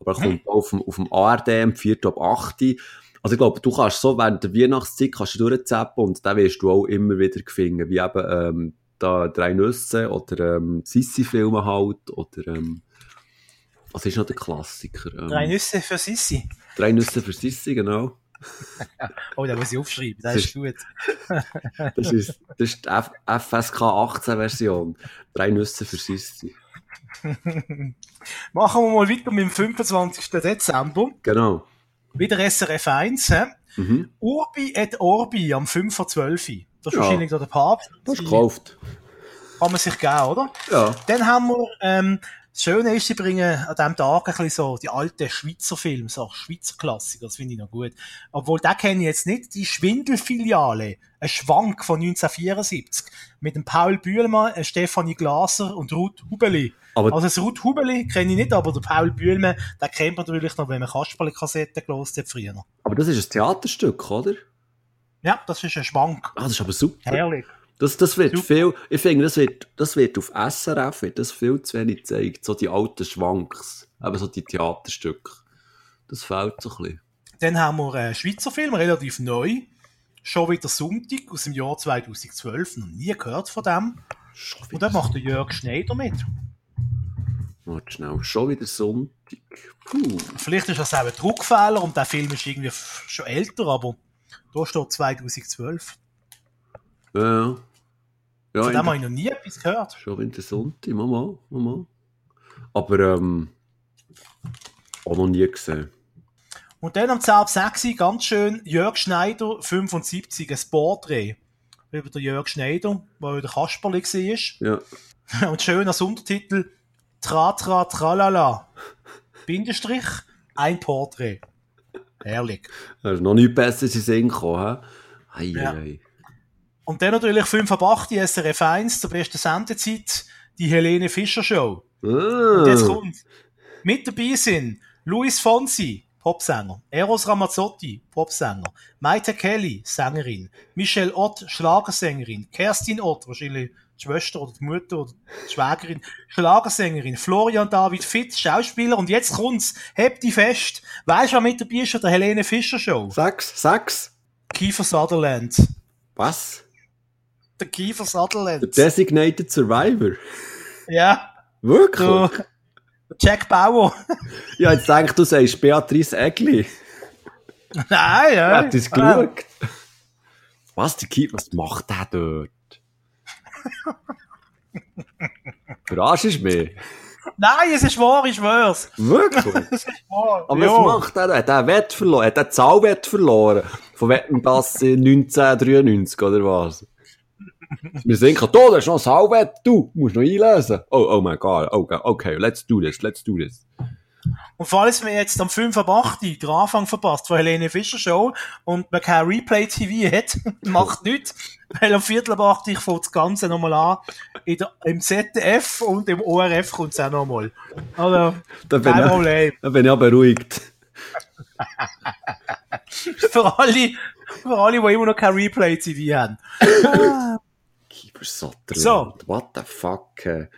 aber er kommt auch auf dem, auf dem ARD am 4. ab 8. Also ich glaube, du kannst so während der Weihnachtszeit kannst du durchzappen und dann wirst du auch immer wieder finden, wie eben ähm, da drei Nüsse oder ähm, Sissi-Filme halt oder ähm, was ist noch der Klassiker? Ähm, Drei Nüsse für Sissi. drei Nüsse für Sissi, genau. Oh, da muss ich aufschreiben, das Das ist gut. Das ist, das ist die F FSK 18 Version. Drei Nüsse für Sissi. Machen wir mal weiter mit dem 25. Dezember. Genau. Wieder SRF 1. He? Mhm. Urbi et Orbi am 5.12. Das ist Ja. wahrscheinlich da der Papst. Das ist gekauft. Kann man sich geben, oder? Ja. Dann haben wir, ähm, das Schöne ist, sie bringen an diesem Tag ein bisschen so die alten Schweizer Filme, so Schweizer Klassiker, das finde ich noch gut. Obwohl, da kenne ich jetzt nicht, die Schwindelfiliale, ein Schwank von 1974, mit dem Paul Bühlmann, äh, Stefanie Glaser und Ruth Hubeli. Aber Also das Ruth Hubeli kenne ich nicht, aber der Paul Bühlmann, den kennt man natürlich noch, wenn man Kasperle-Kassetten gelost hat früher. Aber das ist ein Theaterstück, oder? Ja, das ist ein Schwank. Ah, das ist aber super. Herrlich. Das, das wird Super. viel, ich finde, das wird, das wird auf SRF wird das viel zu wenig gezeigt. So die alten Schwanks. Eben so die Theaterstücke. Das fehlt so ein bisschen. Dann haben wir einen Schweizer Film, relativ neu. Schon wieder Sonntag aus dem Jahr 2012. Noch nie gehört von dem. Und da macht der Jörg Schneider mit. Warte schnell, schon wieder Sonntag. Puh. Vielleicht ist das auch ein Druckfehler und der Film ist irgendwie schon älter, aber da steht 2012. Ja. Ja, Von dem habe ich noch nie etwas gehört. schon Sonntag, Mama, Mama. Aber, ähm, auch noch nie gesehen. Und dann am 10.06. ganz schön Jörg Schneider, 75, ein Porträt über den Jörg Schneider, der der Kasperli war. Ja. Und schön als Untertitel Tra tra tralala. Bindestrich, ein Porträt. Herrlich. Da ist noch nichts Besseres in Sinn gekommen? Ei, Ja. ei. Und dann natürlich 5 ab 8, die SRF 1, zur besten Sendezeit, die Helene Fischer Show. Ah. Und jetzt kommt. Mit dabei sind Luis Fonsi, Popsänger, Eros Ramazzotti, Popsänger, Maite Kelly, Sängerin, Michelle Ott, Schlagersängerin, Kerstin Ott, wahrscheinlich die Schwester oder die Mutter oder die Schwägerin, Schlagersängerin, Florian David Fitz, Schauspieler und jetzt kommt's, hebt die fest. Weißt du, wer mit dabei ist an der Helene Fischer Show? Sechs, sechs. Kiefer Sutherland. Was? Der Kiefer Der Sutherland. Designated Survivor. Ja, Wirklich? du. Jack Bauer. Ja, jetzt denke du sagst Beatrice Egli. Nein, ja. Hat es geschaut? Was, die Keep, was macht der dort? Verarschst du mich? Nein, es ist wahr, ich schwör's. Wirklich? Es ist wahr. Aber Ja. was macht der? Hat er Wett verloren? Hat er Zahlwett verloren? Von Wettenpass in 1993 oder was? Wir sind gerade, da, da ist noch ein Zahlwett, du, musst noch einlösen. Oh, oh mein Gott, okay, okay, let's do this, let's do this. Und falls wir jetzt am 5 ab 8 den Anfang verpasst von Helene Fischer Show und man kein Replay TV hat, macht nichts, weil am Viertel ab 8 ich fängt das Ganze nochmal an. Der, Im ZDF und im ORF kommt es auch nochmal. Also, Da bin, kein ich, Problem. da bin ich auch beruhigt. Für alle, für alle, die immer noch kein Replay TV haben. So. What the fuck? äh,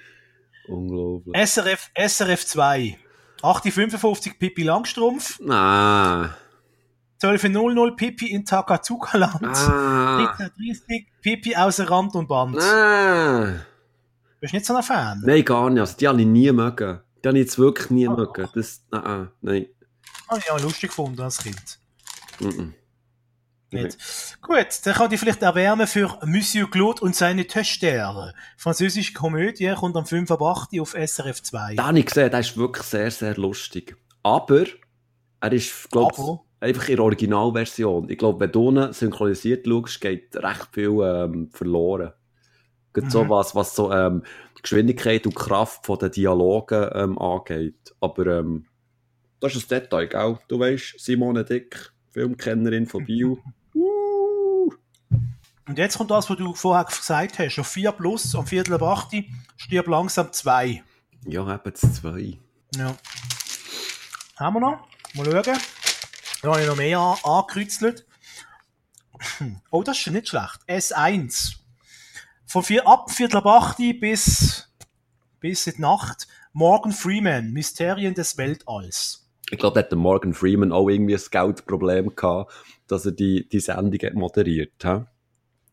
Unglaublich. SRF, SRF 2. 8.55 Pippi Langstrumpf. Ah. 12.00 Pippi in Takazuka-Land. Ah. 13.30 Pippi außer Rand und Band. Ah. Bist du nicht so ein Fan? Nein, gar nicht. Also, die habe ich nie mögen. Die habe ich jetzt wirklich nie mögen. Das, nein, nein, nein. Habe ich auch lustig gefunden als Kind. Mhm. Nicht. Gut, dann kann ich vielleicht erwärmen für Monsieur Claude und seine Töchter. Französische Komödie kommt am 5 ab 8 auf SRF 2. Den habe ich gesehen, der ist wirklich sehr, sehr lustig. Aber, er ist, glaube Aber? einfach in der Originalversion. Ich glaube, wenn du ihn synchronisiert schaust, geht recht viel ähm, verloren. Gerade so Mhm. was, was so ähm, Geschwindigkeit und Kraft von den Dialogen ähm, angeht. Aber ähm, das ist ein Detail, gell? Du weißt, Simone Dick, Filmkennerin von Bio. Und jetzt kommt das, was du vorher gesagt hast. Auf 4 plus, am Viertel ab 8 stirb langsam 2. Ja, eben das zwei. Ja. Haben wir noch? Mal schauen. Da habe ich noch mehr an angekreuzelt. Oh, das ist nicht schlecht. S1. Von vier, ab Viertel ab 8 bis, bis in die Nacht. Morgan Freeman, Mysterien des Weltalls. Ich glaube, da hat der Morgan Freeman auch irgendwie ein Geldproblem gehabt, dass er die, die Sendung moderiert hat.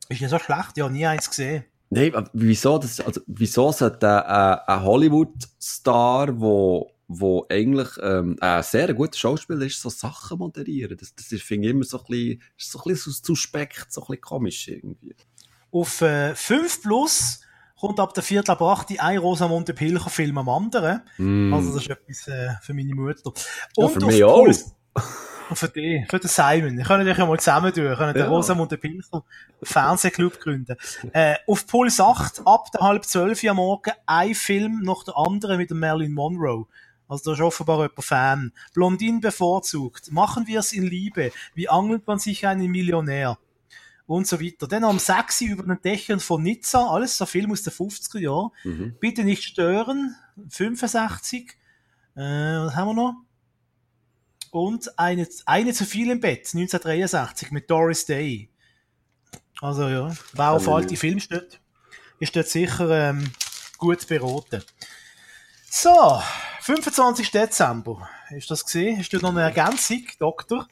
Ist ja so schlecht, ich habe nie eins gesehen. Nein, aber wieso, das, also, wieso sollte ein, ein Hollywood-Star, wo, wo eigentlich ähm, ein sehr guter Schauspieler ist, so Sachen moderieren? Das, das finde ich, immer so ein bisschen, so ein bisschen suspekt, so ein bisschen komisch irgendwie. Auf äh, 5 plus kommt ab der Viertel ab 8 ein Rosamunde Pilcher Film am anderen. Mm. Also das ist etwas äh, für meine Mutter. Ja, Und für auf mich auch. Puls- für dich, für den Simon. Wir können dich ja mal zusammen tun. Wir können Ja. den Rosamunde Pilcher Fernsehclub gründen. Äh, auf Puls 8, ab der halb zwölf am Morgen, ein Film nach der anderen mit dem Marilyn Monroe. Also da ist offenbar jemand Fan. Blondin bevorzugt. Machen wir es in Liebe. Wie angelt man sich einen Millionär? Und so weiter. Dann am 6 Uhr über den Dächern von Nizza. Alles so Film aus den 50er Jahren. Mhm. Bitte nicht stören. 65. Äh, was haben wir noch? Und eine, eine zu viel im Bett, 1963, mit Doris Day. Also ja, wer auf alte Filme steht, ist dort sicher ähm, gut beraten. So, 25. Dezember. Ist das gesehen? Hast du noch eine Ergänzung, Doktor?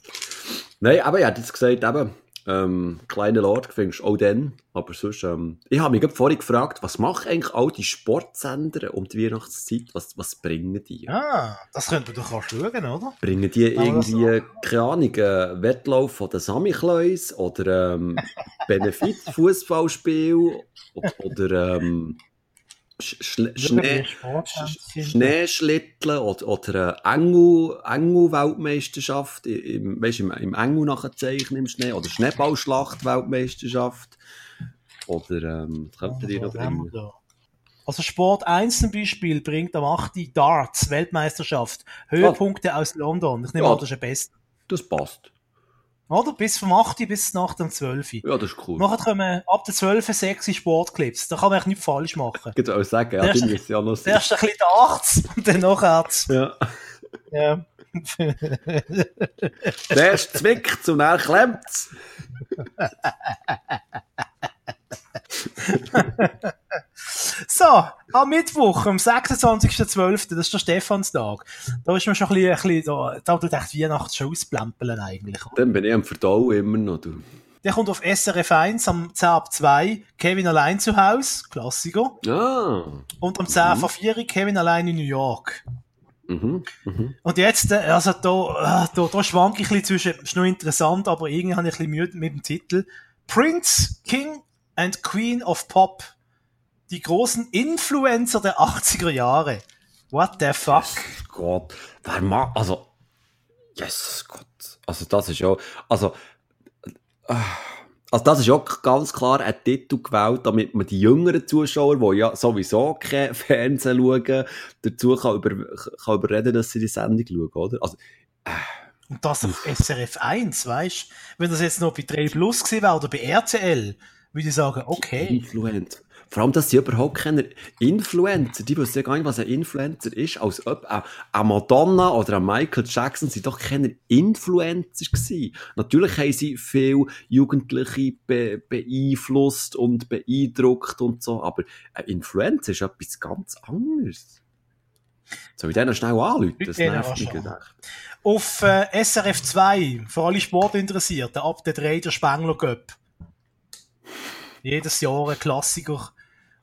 Nein, aber hätte jetzt gesagt, eben, ähm, kleiner Lord findest auch dann. Aber sonst, ähm, ich habe mich vorhin gefragt, was machen eigentlich all die Sportsender um die Weihnachtszeit? Was, was bringen die? Ah, das könnte man doch auch schauen, oder? Bringen die irgendwie, keine Ahnung, einen Wettlauf von den Samichlöis oder ähm, Benefit-Fußballspiel oder, oder ähm, Schle Schnee Sch Schneeschlitteln oder, oder eine Engel, Engel-Weltmeisterschaft, im, weißt, im, im Engel nachzeichnen im Schnee, oder Schneeballschlacht-Weltmeisterschaft. Oder, ähm, könnte die noch bringen? Also Sport 1 zum Beispiel bringt am 8. Darts, Weltmeisterschaft, Höhepunkte aus London. Ich nehme Ja. an, das ist der Beste. Das passt. Oder? Bis vom 8. bis nach dem 12. Ja, das ist cool. Nachher kommen ab der 12. sechs Sportclips. Da kann man eigentlich nichts falsch machen. Ich würde auch sagen, ja, Der die müssen ja noch sein. Zuerst ein bisschen Darts und dann nachher Ja. ja. Der erste zwickt und dann klemmt's. So, am Mittwoch, am 26.12., das ist der Stephanstag. Da ist man schon ein bisschen, ein bisschen da, da tut echt Weihnachten schon ausplempeln eigentlich. Dann bin ich am Verdauen immer noch, du. Der kommt auf SRF 1 am 10 ab 2, Kevin allein zu Hause, Klassiker. Ah. Und am 10 vor 4, Kevin allein in New York. Mhm. Mhm. Und jetzt, äh, also da, äh, da, da schwanke ich ein bisschen zwischen, ist noch interessant, aber irgendwie habe ich ein bisschen Mühe mit dem Titel. Prince, King and Queen of Pop. Die großen Influencer der 80er Jahre. What the fuck? Gott. Wer mag, also, yes, Gott. Also, das ist ja, also, äh, also, das ist auch ganz klar ein Titel gewählt, damit man die jüngeren Zuschauer, die ja sowieso kein Fernsehen schauen, dazu kann, über, kann überreden, dass sie die Sendung schauen, oder? Also, Und das auf SRF 1, weißt Wenn das jetzt noch bei 3 Plus gewesen wäre oder bei RTL, würde ich sagen, okay. Influencer. Vor allem, dass sie überhaupt keine Influencer, die wissen ja gar nicht, was ein Influencer ist, als ob ein, ein Madonna oder ein Michael Jackson sind doch keine Influencer gewesen. Natürlich haben sie viel Jugendliche be beeinflusst und beeindruckt und so, aber ein Influencer ist etwas ganz anderes. Soll ich denen schnell anrufen? Das nervt mich gedacht. Auf äh, SRF 2, für alle Sportinteressierten, ab der 3 der Spengler Cup. Jedes Jahr ein Klassiker.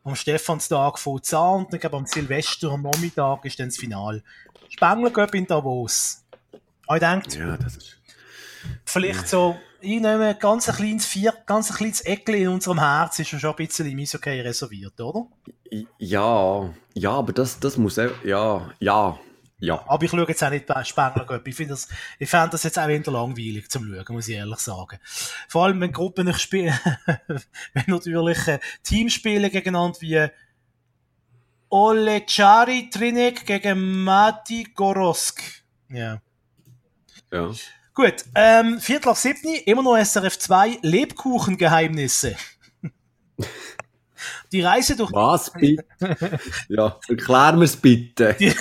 Am Stephanstag von an und dann glaub, am Silvester am Nachmittag ist dann das Finale. Spengler Cup in Davos. Aber ich denke, Ja, das ist... vielleicht so, ich nehme ganz ein kleines Vier, ganz ein kleines Eckchen in unserem Herz ist schon ein bisschen im Eishockey reserviert, oder? Ja, ja, aber das, das muss ja, ja, ja. Aber ich schaue jetzt auch nicht bei Spengler Cup. Ich finde das, ich fände das jetzt auch eher langweilig zum Schauen, muss ich ehrlich sagen. Vor allem, wenn Gruppen nicht spielen, wenn natürlich äh, Teams spielen gegeneinander wie Olechari Trinek gegen Mati Gorosk. Ja. ja. Gut, ähm, Viertel ab siebni, immer noch SRF 2, Lebkuchengeheimnisse. Die Reise durch Was bitte? ja, erklär mir's bitte. Die,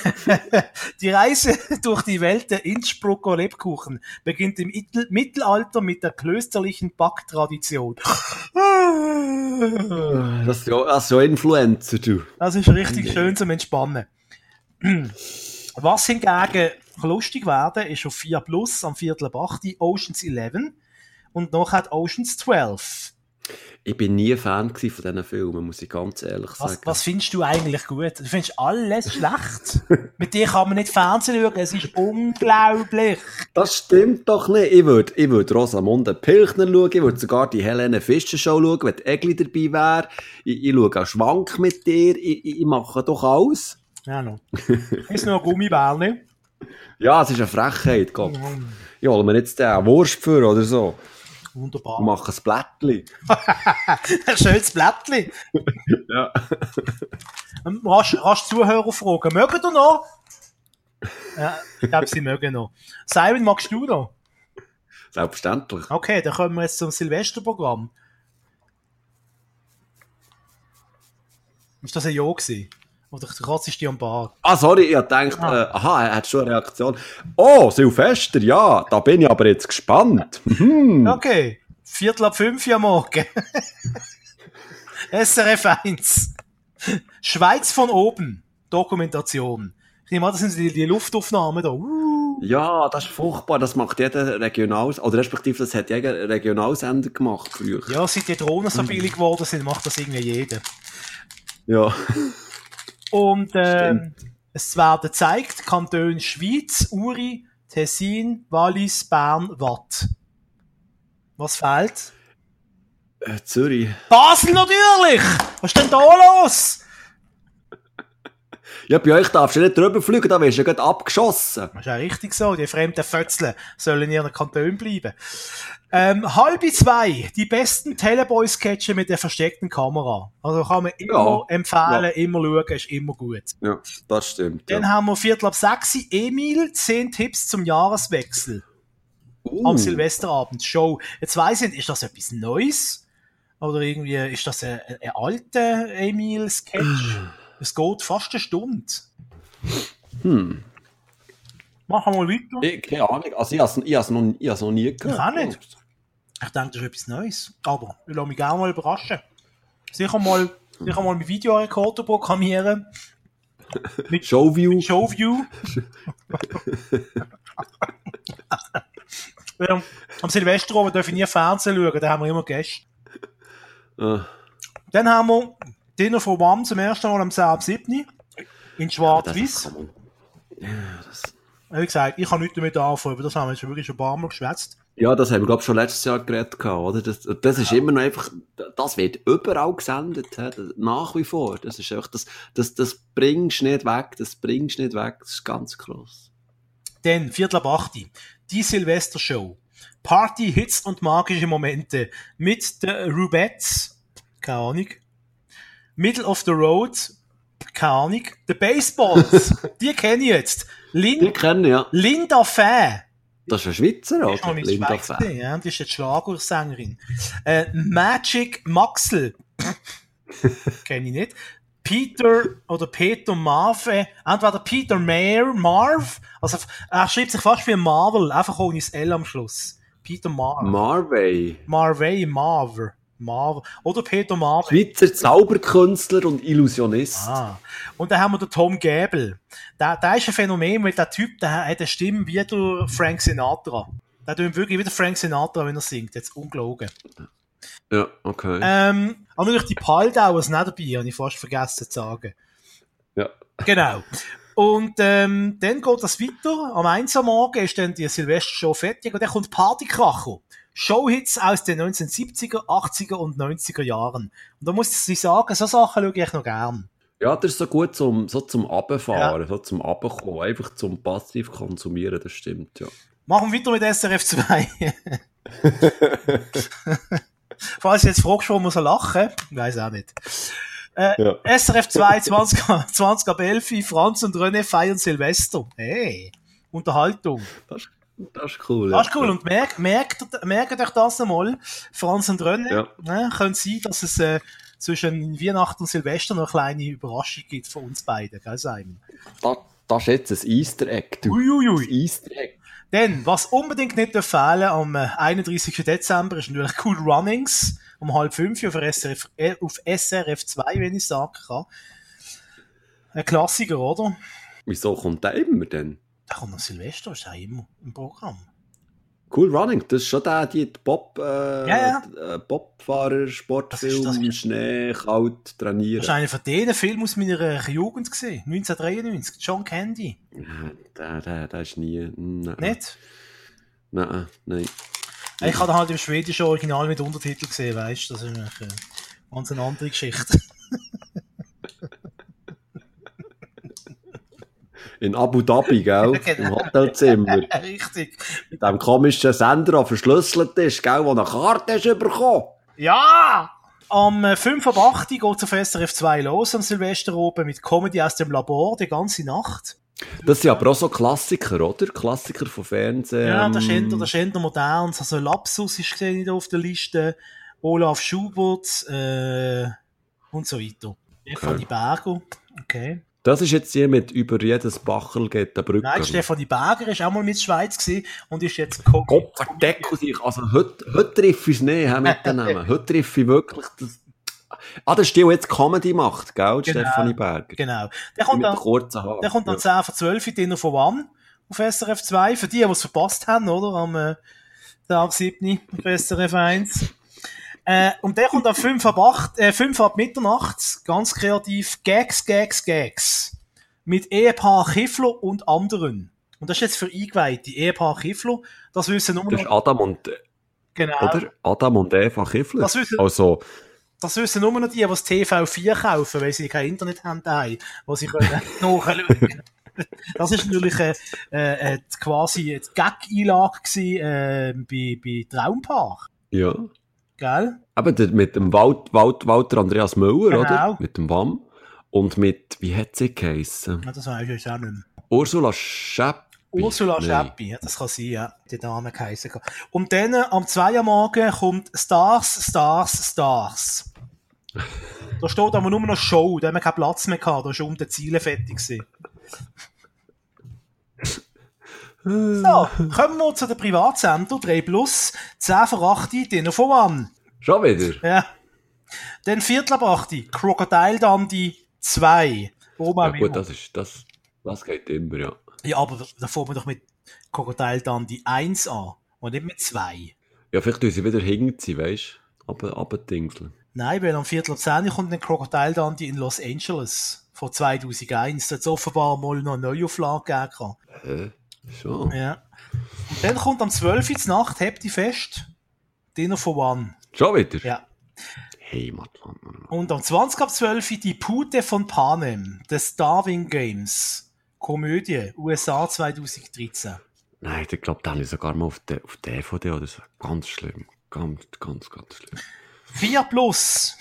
die Reise durch die Welt der Innsbrucker Lebkuchen beginnt im Mittel- Mittelalter mit der klösterlichen Backtradition. Das ist ja, das ist ja Influencer, du. Das ist richtig schön zum Entspannen. Was hingegen lustig werden, ist auf 4 Plus am Viertel ab 8 Oceans 11 und noch hat Oceans 12. Ich bin nie Fan von diesen Filmen, muss ich ganz ehrlich Was, sagen. was findest du eigentlich gut? Du findest alles schlecht. Mit dir kann man nicht Fernsehen schauen, es ist unglaublich. Das stimmt doch nicht. Ich würde ich würd Rosamunde Pilchner schauen, ich würde sogar die Helene Fischer Show schauen, wenn Egli dabei wäre. Ich, ich schaue auch Schwank mit dir, ich, ich, mache doch alles. Ja, no. Ist noch ein Gummibär, ne? Ja, es ist eine Frechheit, Gott. Ich hole mir jetzt den Wurst für oder so Wunderbar. mache ein Blättchen. Ein schönes Blättchen. Ja. Ähm, Rasch, rasch Zuhörer fragen. Mögen ihr noch? Ja, ich glaube, sie mögen noch. Simon, magst du noch? Selbstverständlich. Okay, dann kommen wir jetzt zum Silvesterprogramm. Ist das ein Ja gewesen? Oder ist die am Bart? Ah, sorry, ich gedacht, Ah. äh, aha, er hat schon eine Reaktion. Oh, Silvester, ja, da bin ich aber jetzt gespannt. Hm. Okay, Viertel ab fünf am Morgen. SRF 1. Schweiz von oben. Dokumentation. Ich nehme an, das sind die, die Luftaufnahmen da. Uh. Ja, das ist furchtbar. Das macht jeder Regionals, oder respektive das hat jeder Regionalsender gemacht früher. Ja, seit die Drohnen so billig geworden sind, macht das irgendwie jeder. Ja. Und ähm, es werden gezeigt, Kanton Schweiz, Uri, Tessin, Wallis, Bern, Watt. Was fehlt? Äh, Zürich. Basel natürlich! Was ist denn da los? Ja, bei euch darfst du nicht drüber fliegen, da wirst du ja gerade abgeschossen. Das ist ja richtig so. Die fremden Fötzeln sollen in ihren Kanton bleiben. Ähm, halbe zwei. Die besten Teleboy-Sketche mit der versteckten Kamera. Also kann man immer Ja. empfehlen, Ja. immer schauen, ist immer gut. Ja, das stimmt. Dann Ja. haben wir Viertel ab sechs. Emil, zehn Tipps zum Jahreswechsel. Uh, Am Silvesterabend. Show. Jetzt weiss ich nicht, ist das etwas Neues? Oder irgendwie, ist das ein, ein alter Emil-Sketch? Es geht fast eine Stunde. Hm. Machen wir weiter. Ich, keine Ahnung, also ich habe es noch, ich noch nie gehört. auch nicht. Ich denke, das ist etwas Neues. Aber ich lasse mich gerne mal überraschen. Sicher mal, sicher mal mit Videorekorder programmieren. Mit Showview. Showview. ja, am Silvester oben dürfen wir nie Fernsehen schauen, da haben wir immer Gäste. Äh, Dann haben wir Dinner for One zum ersten Mal am 7. in Schwarz-Weiß. Ja, das, Wie gesagt, ich kann nichts damit anfangen, aber das haben wir jetzt schon wirklich schon ein paar Mal geschwätzt. ja, das haben wir, glaube ich, schon letztes Jahr geredet, oder? Das, das ist immer noch einfach, das wird überall gesendet, nach wie vor. Das ist einfach, das, das, das bringst du nicht weg, das bringst du nicht weg, das ist ganz krass. Dann, Viertel ab 8. Die Silvestershow. Party, Hits und magische Momente. Mit den Rubettes. Keine Ahnung. Middle of the Road. Keine Ahnung. The Baseballs. die kenne ich jetzt. Die Lin kennen, ja. Linda Fäh. Das ist ein Schweizer, Die ist oder? in Linda Schweiz Fäh. ja. Die ist jetzt Schlagersängerin. Äh, Magic Maxel. Kenne ich nicht. Peter oder Peter Marve, entweder Peter Mayer, Marv, also er schreibt sich fast wie Marvel, einfach ohne das L am Schluss. Peter Marv. Marvey. Marvey, Marver. Marv. Oder Peter Marve. Schweizer Zauberkünstler und Illusionist. Ah. Und dann haben wir den Tom Gäbel. Der, der ist ein Phänomen, weil der Typ, der hat eine Stimme wie der Frank Sinatra. Der tut wirklich wie der Frank Sinatra, wenn er singt. Jetzt ungelogen. Ja, okay. Ähm, aber natürlich die Paldauer sind auch dabei, habe ich fast vergessen zu sagen. Ja. Genau. Und ähm, dann geht das weiter. Am 1 am Morgen ist dann die Silvestershow fertig und dann kommt Partykracher. Showhits aus den 1970er, 80er und 90er Jahren. Und da muss ich sagen, so Sachen schaue ich noch gern. Ja, das ist so gut zum, so zum Abfahren, so zum Abkommen, einfach zum passiv konsumieren, das stimmt, ja. Machen wir weiter mit SRF 2. Falls du jetzt fragst, warum wir so lachen, weiß auch nicht. Äh, Ja. SRF 2, 20, 20 ab 11, Franz und René feiern Silvester. Hey, Unterhaltung. Das, ist- das ist cool. Das ist cool. Und merkt, merkt, merkt euch das einmal. Franz und René, Ja. ne, können sein, dass es äh, zwischen Weihnachten und Silvester noch eine kleine Überraschung gibt von uns beiden, gell, Simon? Das, das ist jetzt ein Easter Egg, du. Uiuiui. Ein Easter Egg. Denn, was unbedingt nicht fehlen am äh, 31. Dezember ist natürlich Cool Runnings um halb fünf auf SRF, äh, auf SRF 2, wenn ich sagen kann. Ein Klassiker, oder? Wieso kommt der immer denn? Da kommt noch Silvester, ist ja immer im Programm. Cool Running, das ist schon der, die Bob, äh, Ja, äh, Bobfahrer, Das Sportfilm, das ist- Schnee, kalt, trainieren. Das ist einer von denen Film aus meiner äh, Jugend gesehen, 1993, John Candy. Ja, der, der, der ist nie, nein. Nicht? Nein, nein. Ich habe halt im schwedischen Original mit Untertitel gesehen, weißt du, das ist eine äh, ganz eine andere Geschichte. In Abu Dhabi, gell? Genau. Im Hotelzimmer. Richtig. Mit dem komischen Sender, der verschlüsselt ist, gell? Wo eine Karte hast bekommen. Ja! Am äh, 5 ab 8 geht es auf SRF 2 los am Silvester oben mit Comedy aus dem Labor die ganze Nacht. Das sind aber auch so Klassiker, oder? Klassiker von Fernsehen. Ja, das ist eher, ähm, das ist eher modern. Also Lapsus ist gesehen auf der Liste. Olaf Schubert äh, und so weiter. Stefanie Berger. Okay. Das ist jetzt hier mit über jedes Bachel geht der Brücke. Nein, Stefanie Berger ist auch mal mit der Schweiz gewesen und ist jetzt Co Gott verdeckel sich. Also heute, heute treffe ich es nicht hä, mit den Namen. Heute treffe ich wirklich das. Ah, das ist die, die jetzt Comedy macht, gell? Genau. Stefanie Berger. Genau. Der kommt dann, der kommt dann 10 vor 12 in Dinner for One auf SRF 2. Für die, die es verpasst haben, oder? Am äh, Tag 7. auf SRF 1. Äh, und der kommt am 5 ab 8, äh, 5 ab Mitternacht, ganz kreativ, Gags, Gags, Gags. Mit Ehepaar Kiffler und anderen. Und das ist jetzt für Eingeweihte. Ehepaar Kiffler, das wissen nur Das ist noch, Adam und, genau, oder? Adam und Eva Kiffler. Das wissen- Also, das wissen nur noch die, die das TV4 kaufen, weil sie kein Internet haben daheim, wo sie können nachschauen Das ist natürlich äh, äh, äh, quasi die Gag-Einlage äh, bei, bei Traumpaar, ja. Gell? Aber der- mit dem Walt, Walt, Walter Andreas Müller, Genau. oder? Mit dem WAM. Und mit, wie hat sie geheissen? Ja, das weiß ich jetzt auch nicht mehr. Ursula Schäppi. Ursula ja, das kann sein, ja, die Dame geheissen. Und dann äh, am 2 Uhr morgen kommt Stars, Stars, Stars. Da steht aber nur noch Show, da haben wir keinen Platz mehr gehabt, da war schon um die Ziele fertig. So, kommen wir zu den Privatsender 3 Plus, 10 vor 8, Dinner for One. Schon wieder? Ja. Dann Viertel ab 8, Crocodile Dundee 2. Warum auch Ja, gut, das ist, das, das geht immer, ja. Ja, aber da fangen wir doch mit Crocodile Dundee 1 an und nicht mit 2. Ja, vielleicht tun sie wieder hinten, weißt du? Aber, aber Dingseln. Nein, weil am Viertel ab 10 kommt dann Crocodile Dundee in Los Angeles von 2001. Da hat es offenbar mal noch eine Neuauflage gegeben. Hä? Schon? Ja. Und dann kommt am 12. Uhr Nacht, habt ihr fest, Dinner for One. Schon wieder? Ja. Mann. Und am 20. ab 12. Uhr die Pute von Panem, The Starving Games. Komödie, USA 2013. Nein, ich glaube, da habe ich sogar mal auf, der auf DVD oder so. Ganz schlimm. Ganz, ganz, ganz schlimm. 4 plus.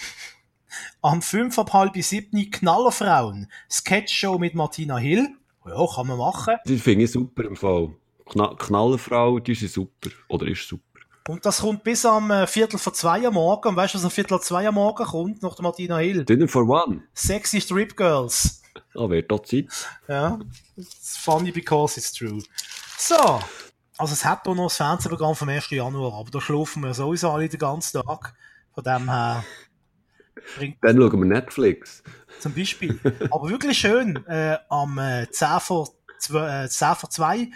Am 5 ab halb 7 Knallerfrauen. Sketchshow mit Martina Hill. Ja, kann man machen. Die finde ich super im Fall. Kna Knallerfrau, die sind super. Oder ist super. Und das kommt bis am äh, Viertel vor zwei am Morgen. Und weißt du, was am Viertel vor zwei am Morgen kommt? Nach der Martina Hill. Dinner for One. Sexy Strip Girls. Ah, wer da Zeit? Ja. It's funny because it's true. So. Also es hat auch noch das Fernsehprogramm vom 1. Januar, aber da schlafen wir sowieso alle den ganzen Tag. Von dem her bringt Dann schauen wir Netflix. zum Beispiel. Aber wirklich schön, äh, am äh, 10 vor 2, äh, 10 vor 2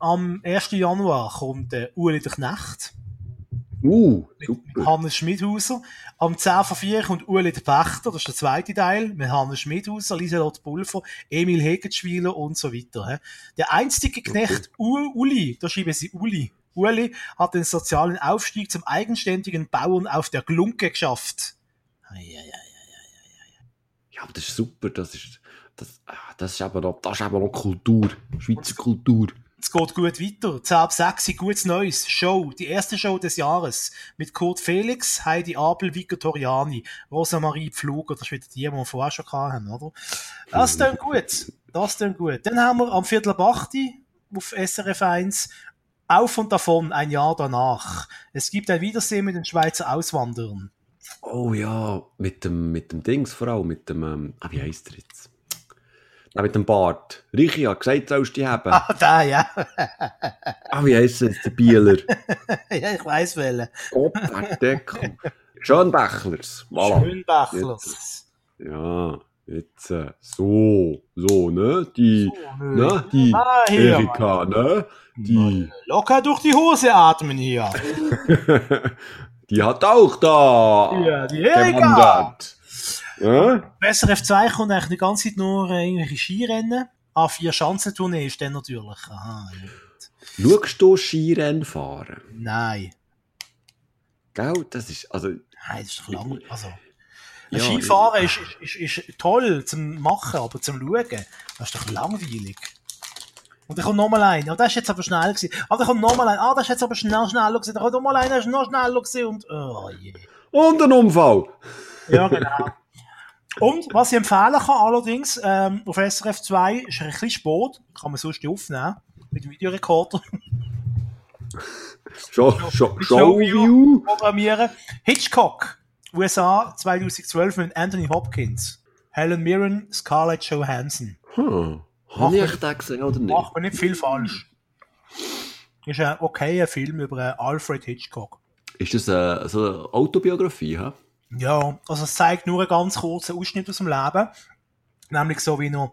am 1. Januar kommt äh, Ueli der Knecht Uh, mit super. Hannes Schmidhauser. Am 10 vor 4 kommt Ueli der Pächter, das ist der zweite Teil, mit Hannes Schmidhauser, Lieselot Pulver, Emil Hegenschwiler und so weiter. Der einstige Knecht U Uli, da schreiben sie Uli, Uli hat den sozialen Aufstieg zum eigenständigen Bauern auf der Glunke geschafft. Ja, aber das ist super. Das ist, das, ah, das ist eben noch, das ist eben noch Kultur. Schweizer Kultur. Es geht gut weiter. 10 ab 6, gutes Neues. Show. Die erste Show des Jahres. Mit Kurt Felix, Heidi Abel, Vico Toriani, Rosamarie Pfluger. Das ist wieder die, die wir vorher schon hatten, oder? Das ist dann gut. Das ist dann gut. Dann haben wir am Viertel ab 8 auf SRF 1 Auf und davon, ein Jahr danach. Es gibt ein Wiedersehen mit den Schweizer Auswanderern. Oh ja, mit dem, mit dem Dings vor allem, mit dem, ähm, ah, wie heisst der jetzt? Ah, mit dem Bart. Richi hat gesagt, sollst du die haben. Ah, da, ja. Ah, wie heisst der jetzt, der Bieler? ja, ich weiss welchen. Kopfdeckel. Schönbächlers. Voilà. Schönbachlers. Ja, jetzt, äh, so, so, ne? Die, ne? Die Ah, hier, Erika, ne? Die, Locker durch die Hose atmen hier. Die hat auch da Ja, die gewandert. Ja? Bei SRF 2 kommt eigentlich die ganze Zeit nur äh, irgendwelche Skirennen. A4 Schanzentournee ist dann natürlich. Aha, ja. Schaust du Skirennen fahren? Nein. Gell? Das ist, also, Nein, das ist doch lang. Also, Ja, Skifahren ist, ist, ist, ist toll zum Machen, aber zum Schauen, das ist doch langweilig. Und dann kommt nochmal ein. Oh, das ist jetzt aber schnell gewesen. Ah, da kommt nochmal ein. Ah, das ist jetzt aber schnell, schneller gewesen. Da kommt nochmal ein, das ist noch schneller gewesen. Und, oh je. und ein Unfall. Ja, genau. Und was ich empfehlen kann, allerdings, ähm, auf SRF 2 ist ein bisschen spät, kann man sonst nicht aufnehmen, mit dem Videorekorder Show, Show, Showview. Showview. programmieren. Hitchcock, USA 2012 mit Anthony Hopkins, Helen Mirren, Scarlett Johansson. Hm. Habe ich echt den gesehen oder nicht? Macht man nicht viel falsch. Ist ein okayer Film über Alfred Hitchcock. Ist das äh, so eine Autobiografie, hä? Ja, also es zeigt nur einen ganz kurzen Ausschnitt aus dem Leben. Nämlich so, wie er,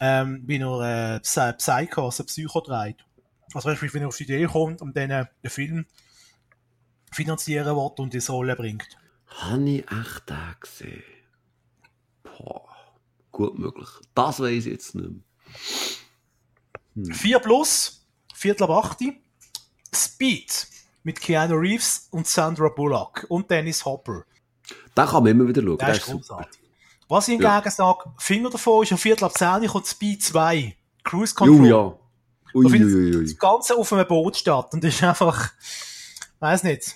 ähm, wie er äh, Psycho, also Psycho dreht. Also wenn er auf die Idee kommt und dann äh, den Film finanzieren will und die Rolle bringt. Habe ich echt den gesehen? Boah, gut möglich. Das weiß ich jetzt nicht mehr. Hm. 4 plus, Viertel ab 8. Speed mit Keanu Reeves und Sandra Bullock und Dennis Hopper. Da kann man immer wieder schauen. Der, ist großartig. Was ich hingegen ja. sage, Finger davon ist, um Viertel ab 10 kommt Speed 2. Cruise Control. Ju, ja. Ui, da ui, ui, ui. Das Ganze auf einem Boot statt und das ist einfach, weiß nicht,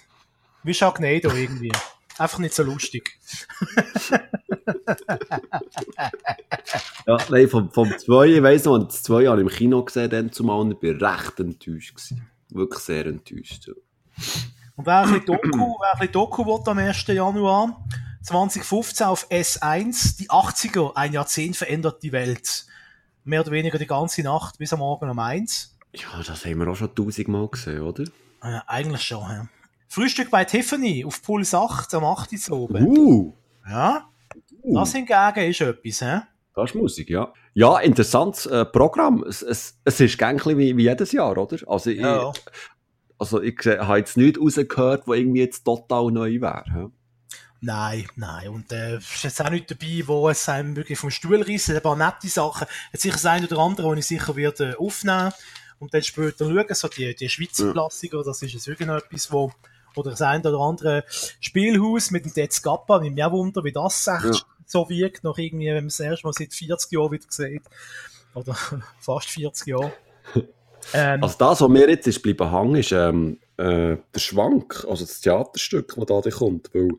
wie Sharknado irgendwie. Einfach nicht so lustig. ja, nein, vom, vom 2, ich weiss noch, das 2 habe ich im Kino gesehen, dann zumal, und ich bin recht enttäuscht gewesen. Wirklich sehr enttäuscht. Ja. Und wer ein bisschen Doku, wer ein bisschen Doku will am 1. Januar 2015 auf S1, die 80er, ein Jahrzehnt verändert die Welt. Mehr oder weniger die ganze Nacht bis am Morgen um 1. Ja, das haben wir auch schon tausendmal gesehen, oder? Ja, eigentlich schon, ja. Frühstück bei Tiffany auf Puls 8 am 8. oben. Uh. Ja. Uh. Das hingegen ist etwas, hä? Das ist Musik, ja. Ja, interessantes äh, Programm. Es, es, es ist gängig wie, wie jedes Jahr, oder? Also, ich, ja. also ich habe jetzt nichts rausgehört, wo irgendwie jetzt total neu wäre. Nein, nein. Und äh, ist jetzt auch nicht dabei, wo es einem wirklich vom Stuhl reißt. Ein paar nette Sachen. Jetzt sicher das eine oder andere, die ich sicher werde aufnehmen und dann später schauen. So die, die Schweizer ja. Klassiker, das ist jetzt irgendetwas, wo oder das eine oder andere Spielhaus mit dem Dead Scappa, mit mir Wunder, wie das echt ja. So wirkt, noch irgendwie, wenn man es erst mal seit 40 Jahren wieder sieht. Oder fast 40 Jahre. Ähm, also das, was mir jetzt ist bleiben hängen, ist ähm, äh, der Schwank, also das Theaterstück, das da kommt, weil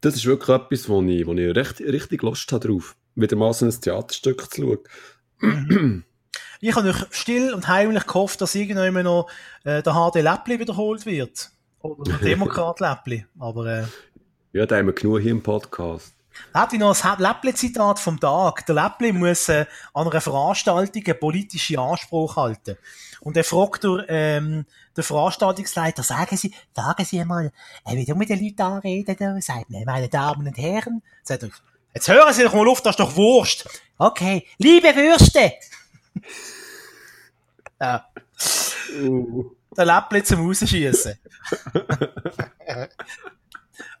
das ist wirklich etwas, wo ich, wo ich recht, richtig Lust habe drauf, wieder mal so ein Theaterstück zu schauen. Ich habe still und heimlich gehofft, dass irgendwann noch äh, der HD Läppli wiederholt wird. Oder der Demokrat Läppli. Aber, äh, ja, da haben wir genug hier im Podcast. Hätte ich noch ein Läppli-Zitat vom Tag. Der Läppli muss äh, an einer Veranstaltung einen politischen Anspruch halten. Und er fragt durch, ähm, der Veranstaltungsleiter, sagen Sie, sagen Sie äh, wie du mit den Leuten anreden, da, sagt mir, meine Damen und Herren, sagt er, jetzt hören Sie doch mal auf, das ist doch Wurst. Okay, liebe Würste! ja. Uh. Der Läppli zum Rausschießen.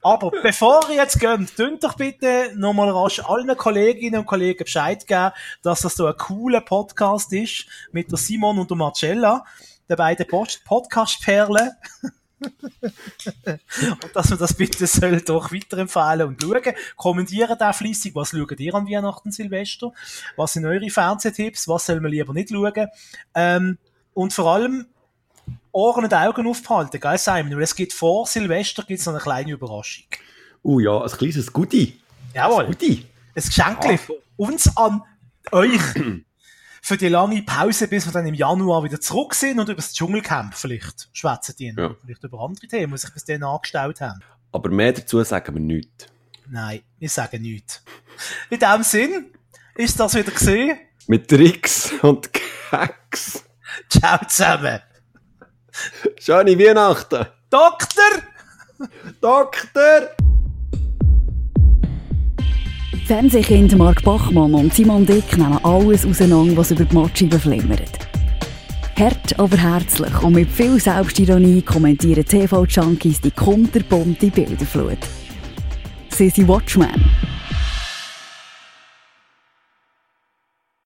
Aber bevor ihr jetzt geht, tönt doch bitte nochmal rasch allen Kolleginnen und Kollegen Bescheid geben, dass das so ein cooler Podcast ist mit der Simon und der Marcella, der beiden Podcast-Perlen. und dass man das bitte soll doch weiterempfehlen und schauen. Kommentieren da fließig, was schaut ihr an Weihnachten, Silvester? Was sind eure Fernsehtipps? Was soll man lieber nicht schauen? Ähm, und vor allem, Ohren und Augen aufhalten, gell, Simon? Weil es gibt vor Silvester gibt's noch eine kleine Überraschung. Uh ja, ein kleines Goodie. Jawohl. Ein Goodie. Ein Geschenk ja. von uns an euch. für die lange Pause, bis wir dann im Januar wieder zurück sind und über das Dschungelcamp vielleicht schwätzen die. Ja. Vielleicht über andere Themen, die sich bis dahin angestellt haben. Aber mehr dazu sagen wir nichts. Nein, wir sagen nichts. In dem Sinn ist das wieder gesehen. Mit Tricks und Gags. Ciao zusammen. Schöne Weihnachten. Doktor! Doktor! Fernsehkind Mark Bachmann und Simon Dick nehmen alles auseinander, was über die Matscheibe flimmert. Hart, aber herzlich und mit viel Selbstironie kommentieren TV-Junkies die kunterbunte Bilderflut. Sie sind Watchmen.